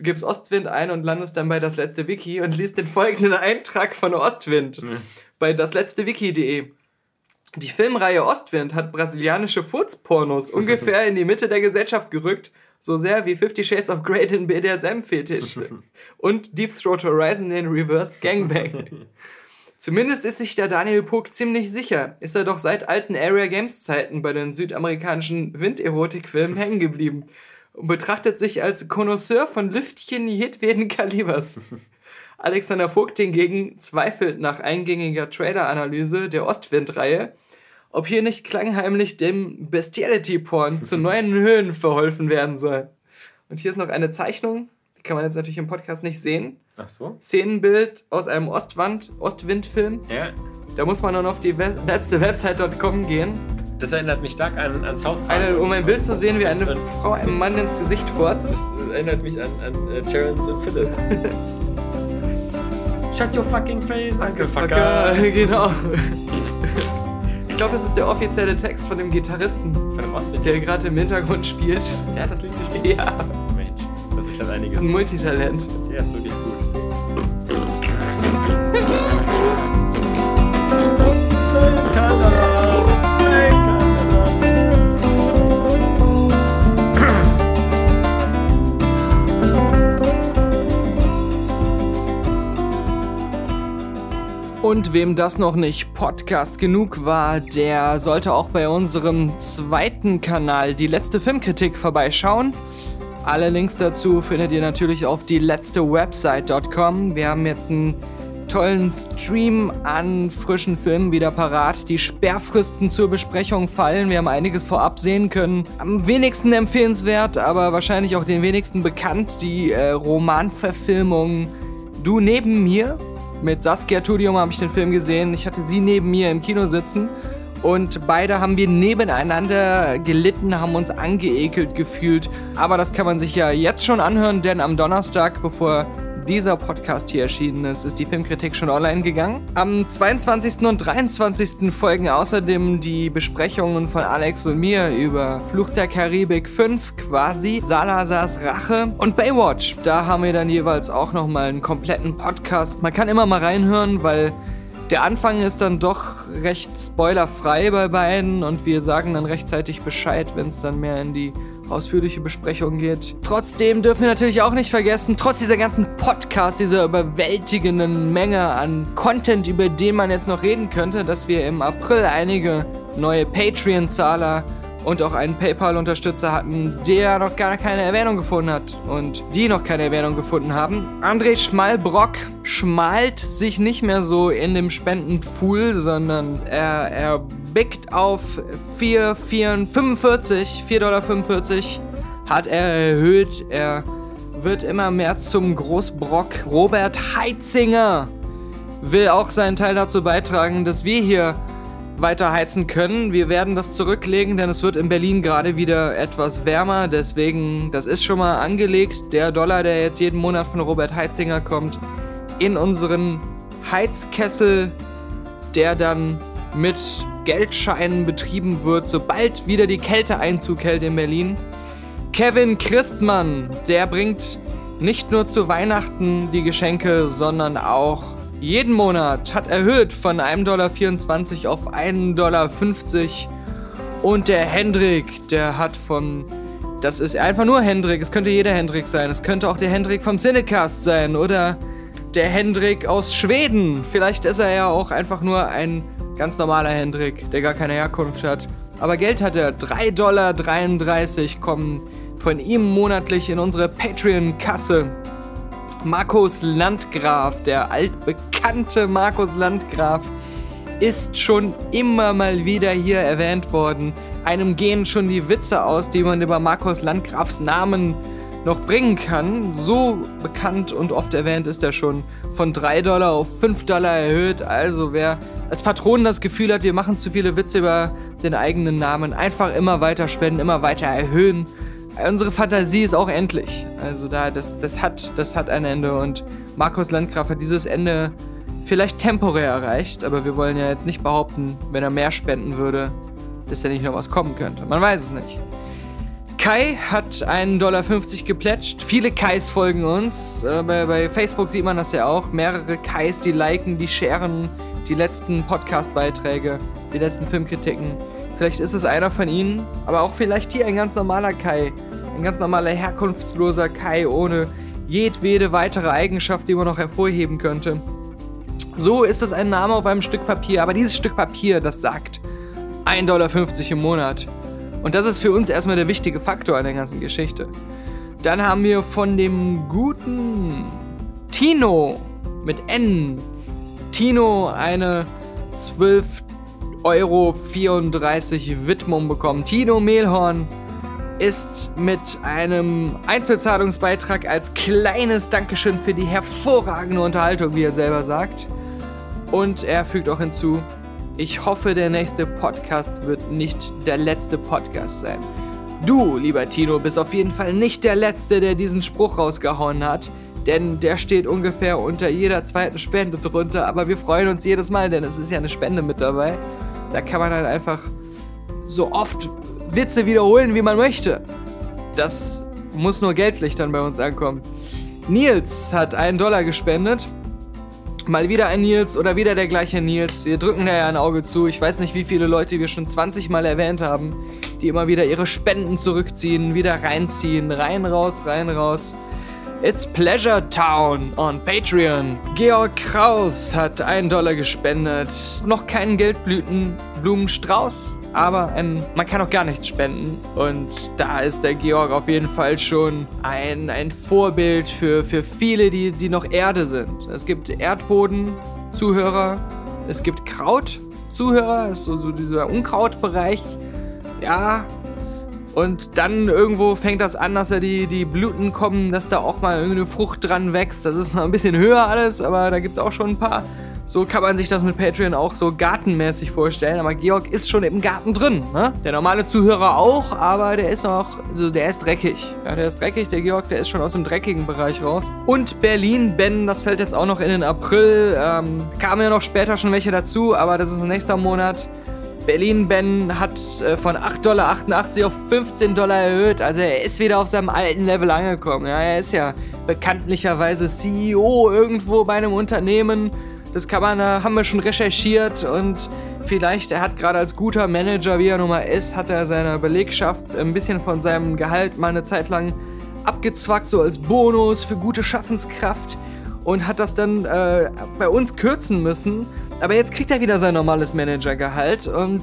gibst Ostwind ein und landest dann bei das letzte Wiki und liest den folgenden Eintrag von Ostwind mhm. bei dasletztewiki.de. Die Filmreihe Ostwind hat brasilianische Furzpornos ungefähr in die Mitte der Gesellschaft gerückt, so sehr wie Fifty Shades of Grey den BDSM-Fetisch und Deep Throat Horizon den Reversed Gangbang. Zumindest ist sich der Daniel Puck ziemlich sicher, ist er doch seit alten Area Games Zeiten bei den südamerikanischen Winderotikfilmen hängen geblieben und betrachtet sich als Connoisseur von Lüftchen jedweden Kalibers. Alexander Vogt hingegen zweifelt nach eingängiger Trailer-Analyse der Ostwind-Reihe, ob hier nicht klangheimlich dem Bestiality-Porn zu neuen Höhen verholfen werden soll. Und hier ist noch eine Zeichnung kann man jetzt natürlich im Podcast nicht sehen. Ach so. Szenenbild aus einem Ostwand, Ostwindfilm. Ja. Da muss man dann auf die We letzte Website.com gehen. Das erinnert mich stark an, an South Park. Eine, um ein Bild zu sehen, wie eine Frau einem Mann ins Gesicht furzt. Das erinnert mich an, an uh, Terrence und Philip. Shut your fucking face, Uncle Fucker. genau. Ich glaube, das ist der offizielle Text von dem Gitarristen. Von dem Ostwind. Der gerade im Hintergrund spielt. Der hat das Lied geschrieben? Ja hat einiges. Das ist ein Multitalent. Der ist wirklich gut. Und wem das noch nicht Podcast genug war, der sollte auch bei unserem zweiten Kanal die letzte Filmkritik vorbeischauen. Alle Links dazu findet ihr natürlich auf die letzte Website.com. Wir haben jetzt einen tollen Stream an frischen Filmen wieder parat. Die Sperrfristen zur Besprechung fallen. Wir haben einiges vorab sehen können. Am wenigsten empfehlenswert, aber wahrscheinlich auch den wenigsten bekannt. Die äh, Romanverfilmung Du neben mir. Mit Saskia Tudium habe ich den Film gesehen. Ich hatte sie neben mir im Kino sitzen. Und beide haben wir nebeneinander gelitten, haben uns angeekelt gefühlt. Aber das kann man sich ja jetzt schon anhören, denn am Donnerstag, bevor dieser Podcast hier erschienen ist, ist die Filmkritik schon online gegangen. Am 22. und 23. folgen außerdem die Besprechungen von Alex und mir über Fluch der Karibik 5, quasi Salazars Rache und Baywatch. Da haben wir dann jeweils auch nochmal einen kompletten Podcast. Man kann immer mal reinhören, weil der Anfang ist dann doch recht spoilerfrei bei beiden und wir sagen dann rechtzeitig Bescheid, wenn es dann mehr in die ausführliche Besprechung geht. Trotzdem dürfen wir natürlich auch nicht vergessen, trotz dieser ganzen Podcast, dieser überwältigenden Menge an Content, über den man jetzt noch reden könnte, dass wir im April einige neue Patreon-Zahler und auch einen PayPal-Unterstützer hatten, der noch gar keine Erwähnung gefunden hat und die noch keine Erwähnung gefunden haben. André Schmalbrock schmalt sich nicht mehr so in dem Spendenpool, sondern er, er bickt auf 4, 4, 45, 4,45 Dollar hat er erhöht. Er wird immer mehr zum Großbrock. Robert Heitzinger will auch seinen Teil dazu beitragen, dass wir hier weiter heizen können. Wir werden das zurücklegen, denn es wird in Berlin gerade wieder etwas wärmer. Deswegen, das ist schon mal angelegt. Der Dollar, der jetzt jeden Monat von Robert Heitzinger kommt, in unseren Heizkessel, der dann mit Geldscheinen betrieben wird, sobald wieder die Kälte Einzug hält in Berlin. Kevin Christmann, der bringt nicht nur zu Weihnachten die Geschenke, sondern auch jeden Monat hat erhöht von 1,24 Dollar auf 1,50 Dollar. Und der Hendrik, der hat von. Das ist einfach nur Hendrik. Es könnte jeder Hendrik sein. Es könnte auch der Hendrik vom Cinecast sein. Oder der Hendrik aus Schweden. Vielleicht ist er ja auch einfach nur ein ganz normaler Hendrik, der gar keine Herkunft hat. Aber Geld hat er. 3,33 Dollar kommen von ihm monatlich in unsere Patreon-Kasse. Markus Landgraf, der altbekannte Markus Landgraf, ist schon immer mal wieder hier erwähnt worden. Einem gehen schon die Witze aus, die man über Markus Landgrafs Namen noch bringen kann. So bekannt und oft erwähnt ist er schon. Von 3 Dollar auf 5 Dollar erhöht. Also wer als Patron das Gefühl hat, wir machen zu viele Witze über den eigenen Namen, einfach immer weiter spenden, immer weiter erhöhen unsere Fantasie ist auch endlich. Also da, das, das, hat, das hat ein Ende und Markus Landgraf hat dieses Ende vielleicht temporär erreicht, aber wir wollen ja jetzt nicht behaupten, wenn er mehr spenden würde, dass da nicht noch was kommen könnte. Man weiß es nicht. Kai hat 1,50 Dollar geplätscht. Viele Kais folgen uns. Äh, bei, bei, Facebook sieht man das ja auch. Mehrere Kais, die liken, die sharen die letzten Podcast-Beiträge, die letzten Filmkritiken. Vielleicht ist es einer von ihnen, aber auch vielleicht hier ein ganz normaler Kai. Ein ganz normaler, herkunftsloser Kai ohne jedwede weitere Eigenschaft, die man noch hervorheben könnte. So ist es ein Name auf einem Stück Papier, aber dieses Stück Papier, das sagt 1,50 Dollar im Monat. Und das ist für uns erstmal der wichtige Faktor an der ganzen Geschichte. Dann haben wir von dem guten Tino mit N. Tino eine 12 Euro 34 Widmung bekommen. Tino Mehlhorn ist mit einem Einzelzahlungsbeitrag als kleines Dankeschön für die hervorragende Unterhaltung, wie er selber sagt. Und er fügt auch hinzu, ich hoffe, der nächste Podcast wird nicht der letzte Podcast sein. Du, lieber Tino, bist auf jeden Fall nicht der Letzte, der diesen Spruch rausgehauen hat, denn der steht ungefähr unter jeder zweiten Spende drunter, aber wir freuen uns jedes Mal, denn es ist ja eine Spende mit dabei. Da kann man halt einfach so oft Witze wiederholen, wie man möchte. Das muss nur geldlich dann bei uns ankommen. Nils hat einen Dollar gespendet. Mal wieder ein Nils oder wieder der gleiche Nils. Wir drücken da ja ein Auge zu. Ich weiß nicht, wie viele Leute wir schon 20 Mal erwähnt haben, die immer wieder ihre Spenden zurückziehen, wieder reinziehen. Rein, raus, rein, raus. It's Pleasure Town on Patreon. Georg Kraus hat einen Dollar gespendet. Noch keinen Geldblütenblumenstrauß, aber ein, man kann auch gar nichts spenden. Und da ist der Georg auf jeden Fall schon ein, ein Vorbild für, für viele, die, die noch Erde sind. Es gibt Erdboden-Zuhörer, es gibt Kraut-Zuhörer, ist so, so dieser Unkrautbereich. Ja, und dann irgendwo fängt das an, dass da die, die Blüten kommen, dass da auch mal irgendeine Frucht dran wächst. Das ist noch ein bisschen höher alles, aber da gibt es auch schon ein paar, So kann man sich das mit Patreon auch so gartenmäßig vorstellen. Aber Georg ist schon im Garten drin. Ne? Der normale Zuhörer auch, aber der ist noch, also der ist dreckig. Ja, der ist dreckig, der Georg, der ist schon aus dem dreckigen Bereich raus. Und Berlin, Ben, das fällt jetzt auch noch in den April. Ähm, kamen ja noch später schon welche dazu, aber das ist nächster Monat. Berlin Ben hat äh, von 8,88 Dollar auf 15 Dollar erhöht. Also er ist wieder auf seinem alten Level angekommen. Ja, er ist ja bekanntlicherweise CEO irgendwo bei einem Unternehmen das kann man, haben wir schon recherchiert und vielleicht, er hat gerade als guter Manager, wie er nun mal ist, hat er seiner Belegschaft ein bisschen von seinem Gehalt mal eine Zeit lang abgezwackt, so als Bonus für gute Schaffenskraft und hat das dann äh, bei uns kürzen müssen. Aber jetzt kriegt er wieder sein normales Managergehalt und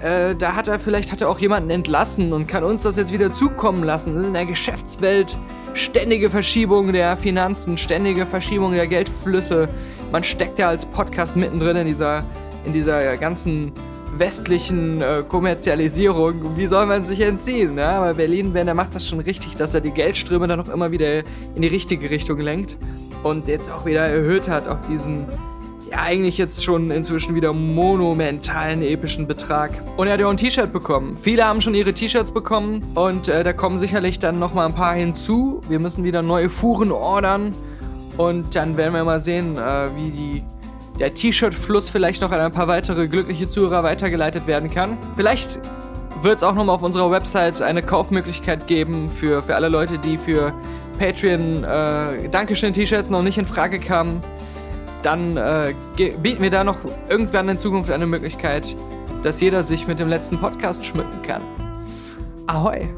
äh, da hat er vielleicht hat er auch jemanden entlassen und kann uns das jetzt wieder zukommen lassen. In der Geschäftswelt ständige Verschiebung der Finanzen, ständige Verschiebung der Geldflüsse man steckt ja als Podcast mittendrin in dieser, in dieser ganzen westlichen äh, Kommerzialisierung. Wie soll man sich entziehen? Ja? Aber Berlin, wenn er macht das schon richtig, dass er die Geldströme dann auch immer wieder in die richtige Richtung lenkt und jetzt auch wieder erhöht hat auf diesen eigentlich jetzt schon inzwischen wieder monumentalen epischen Betrag. Und er hat ja auch ein T-Shirt bekommen. Viele haben schon ihre T-Shirts bekommen und äh, da kommen sicherlich dann nochmal ein paar hinzu. Wir müssen wieder neue Fuhren ordern. Und dann werden wir mal sehen, äh, wie die, der T-Shirt-Fluss vielleicht noch an ein paar weitere glückliche Zuhörer weitergeleitet werden kann. Vielleicht wird es auch nochmal auf unserer Website eine Kaufmöglichkeit geben für, für alle Leute, die für Patreon äh, Dankeschön-T-Shirts noch nicht in Frage kamen. Dann äh, bieten wir da noch irgendwann in Zukunft eine Möglichkeit, dass jeder sich mit dem letzten Podcast schmücken kann. Ahoi!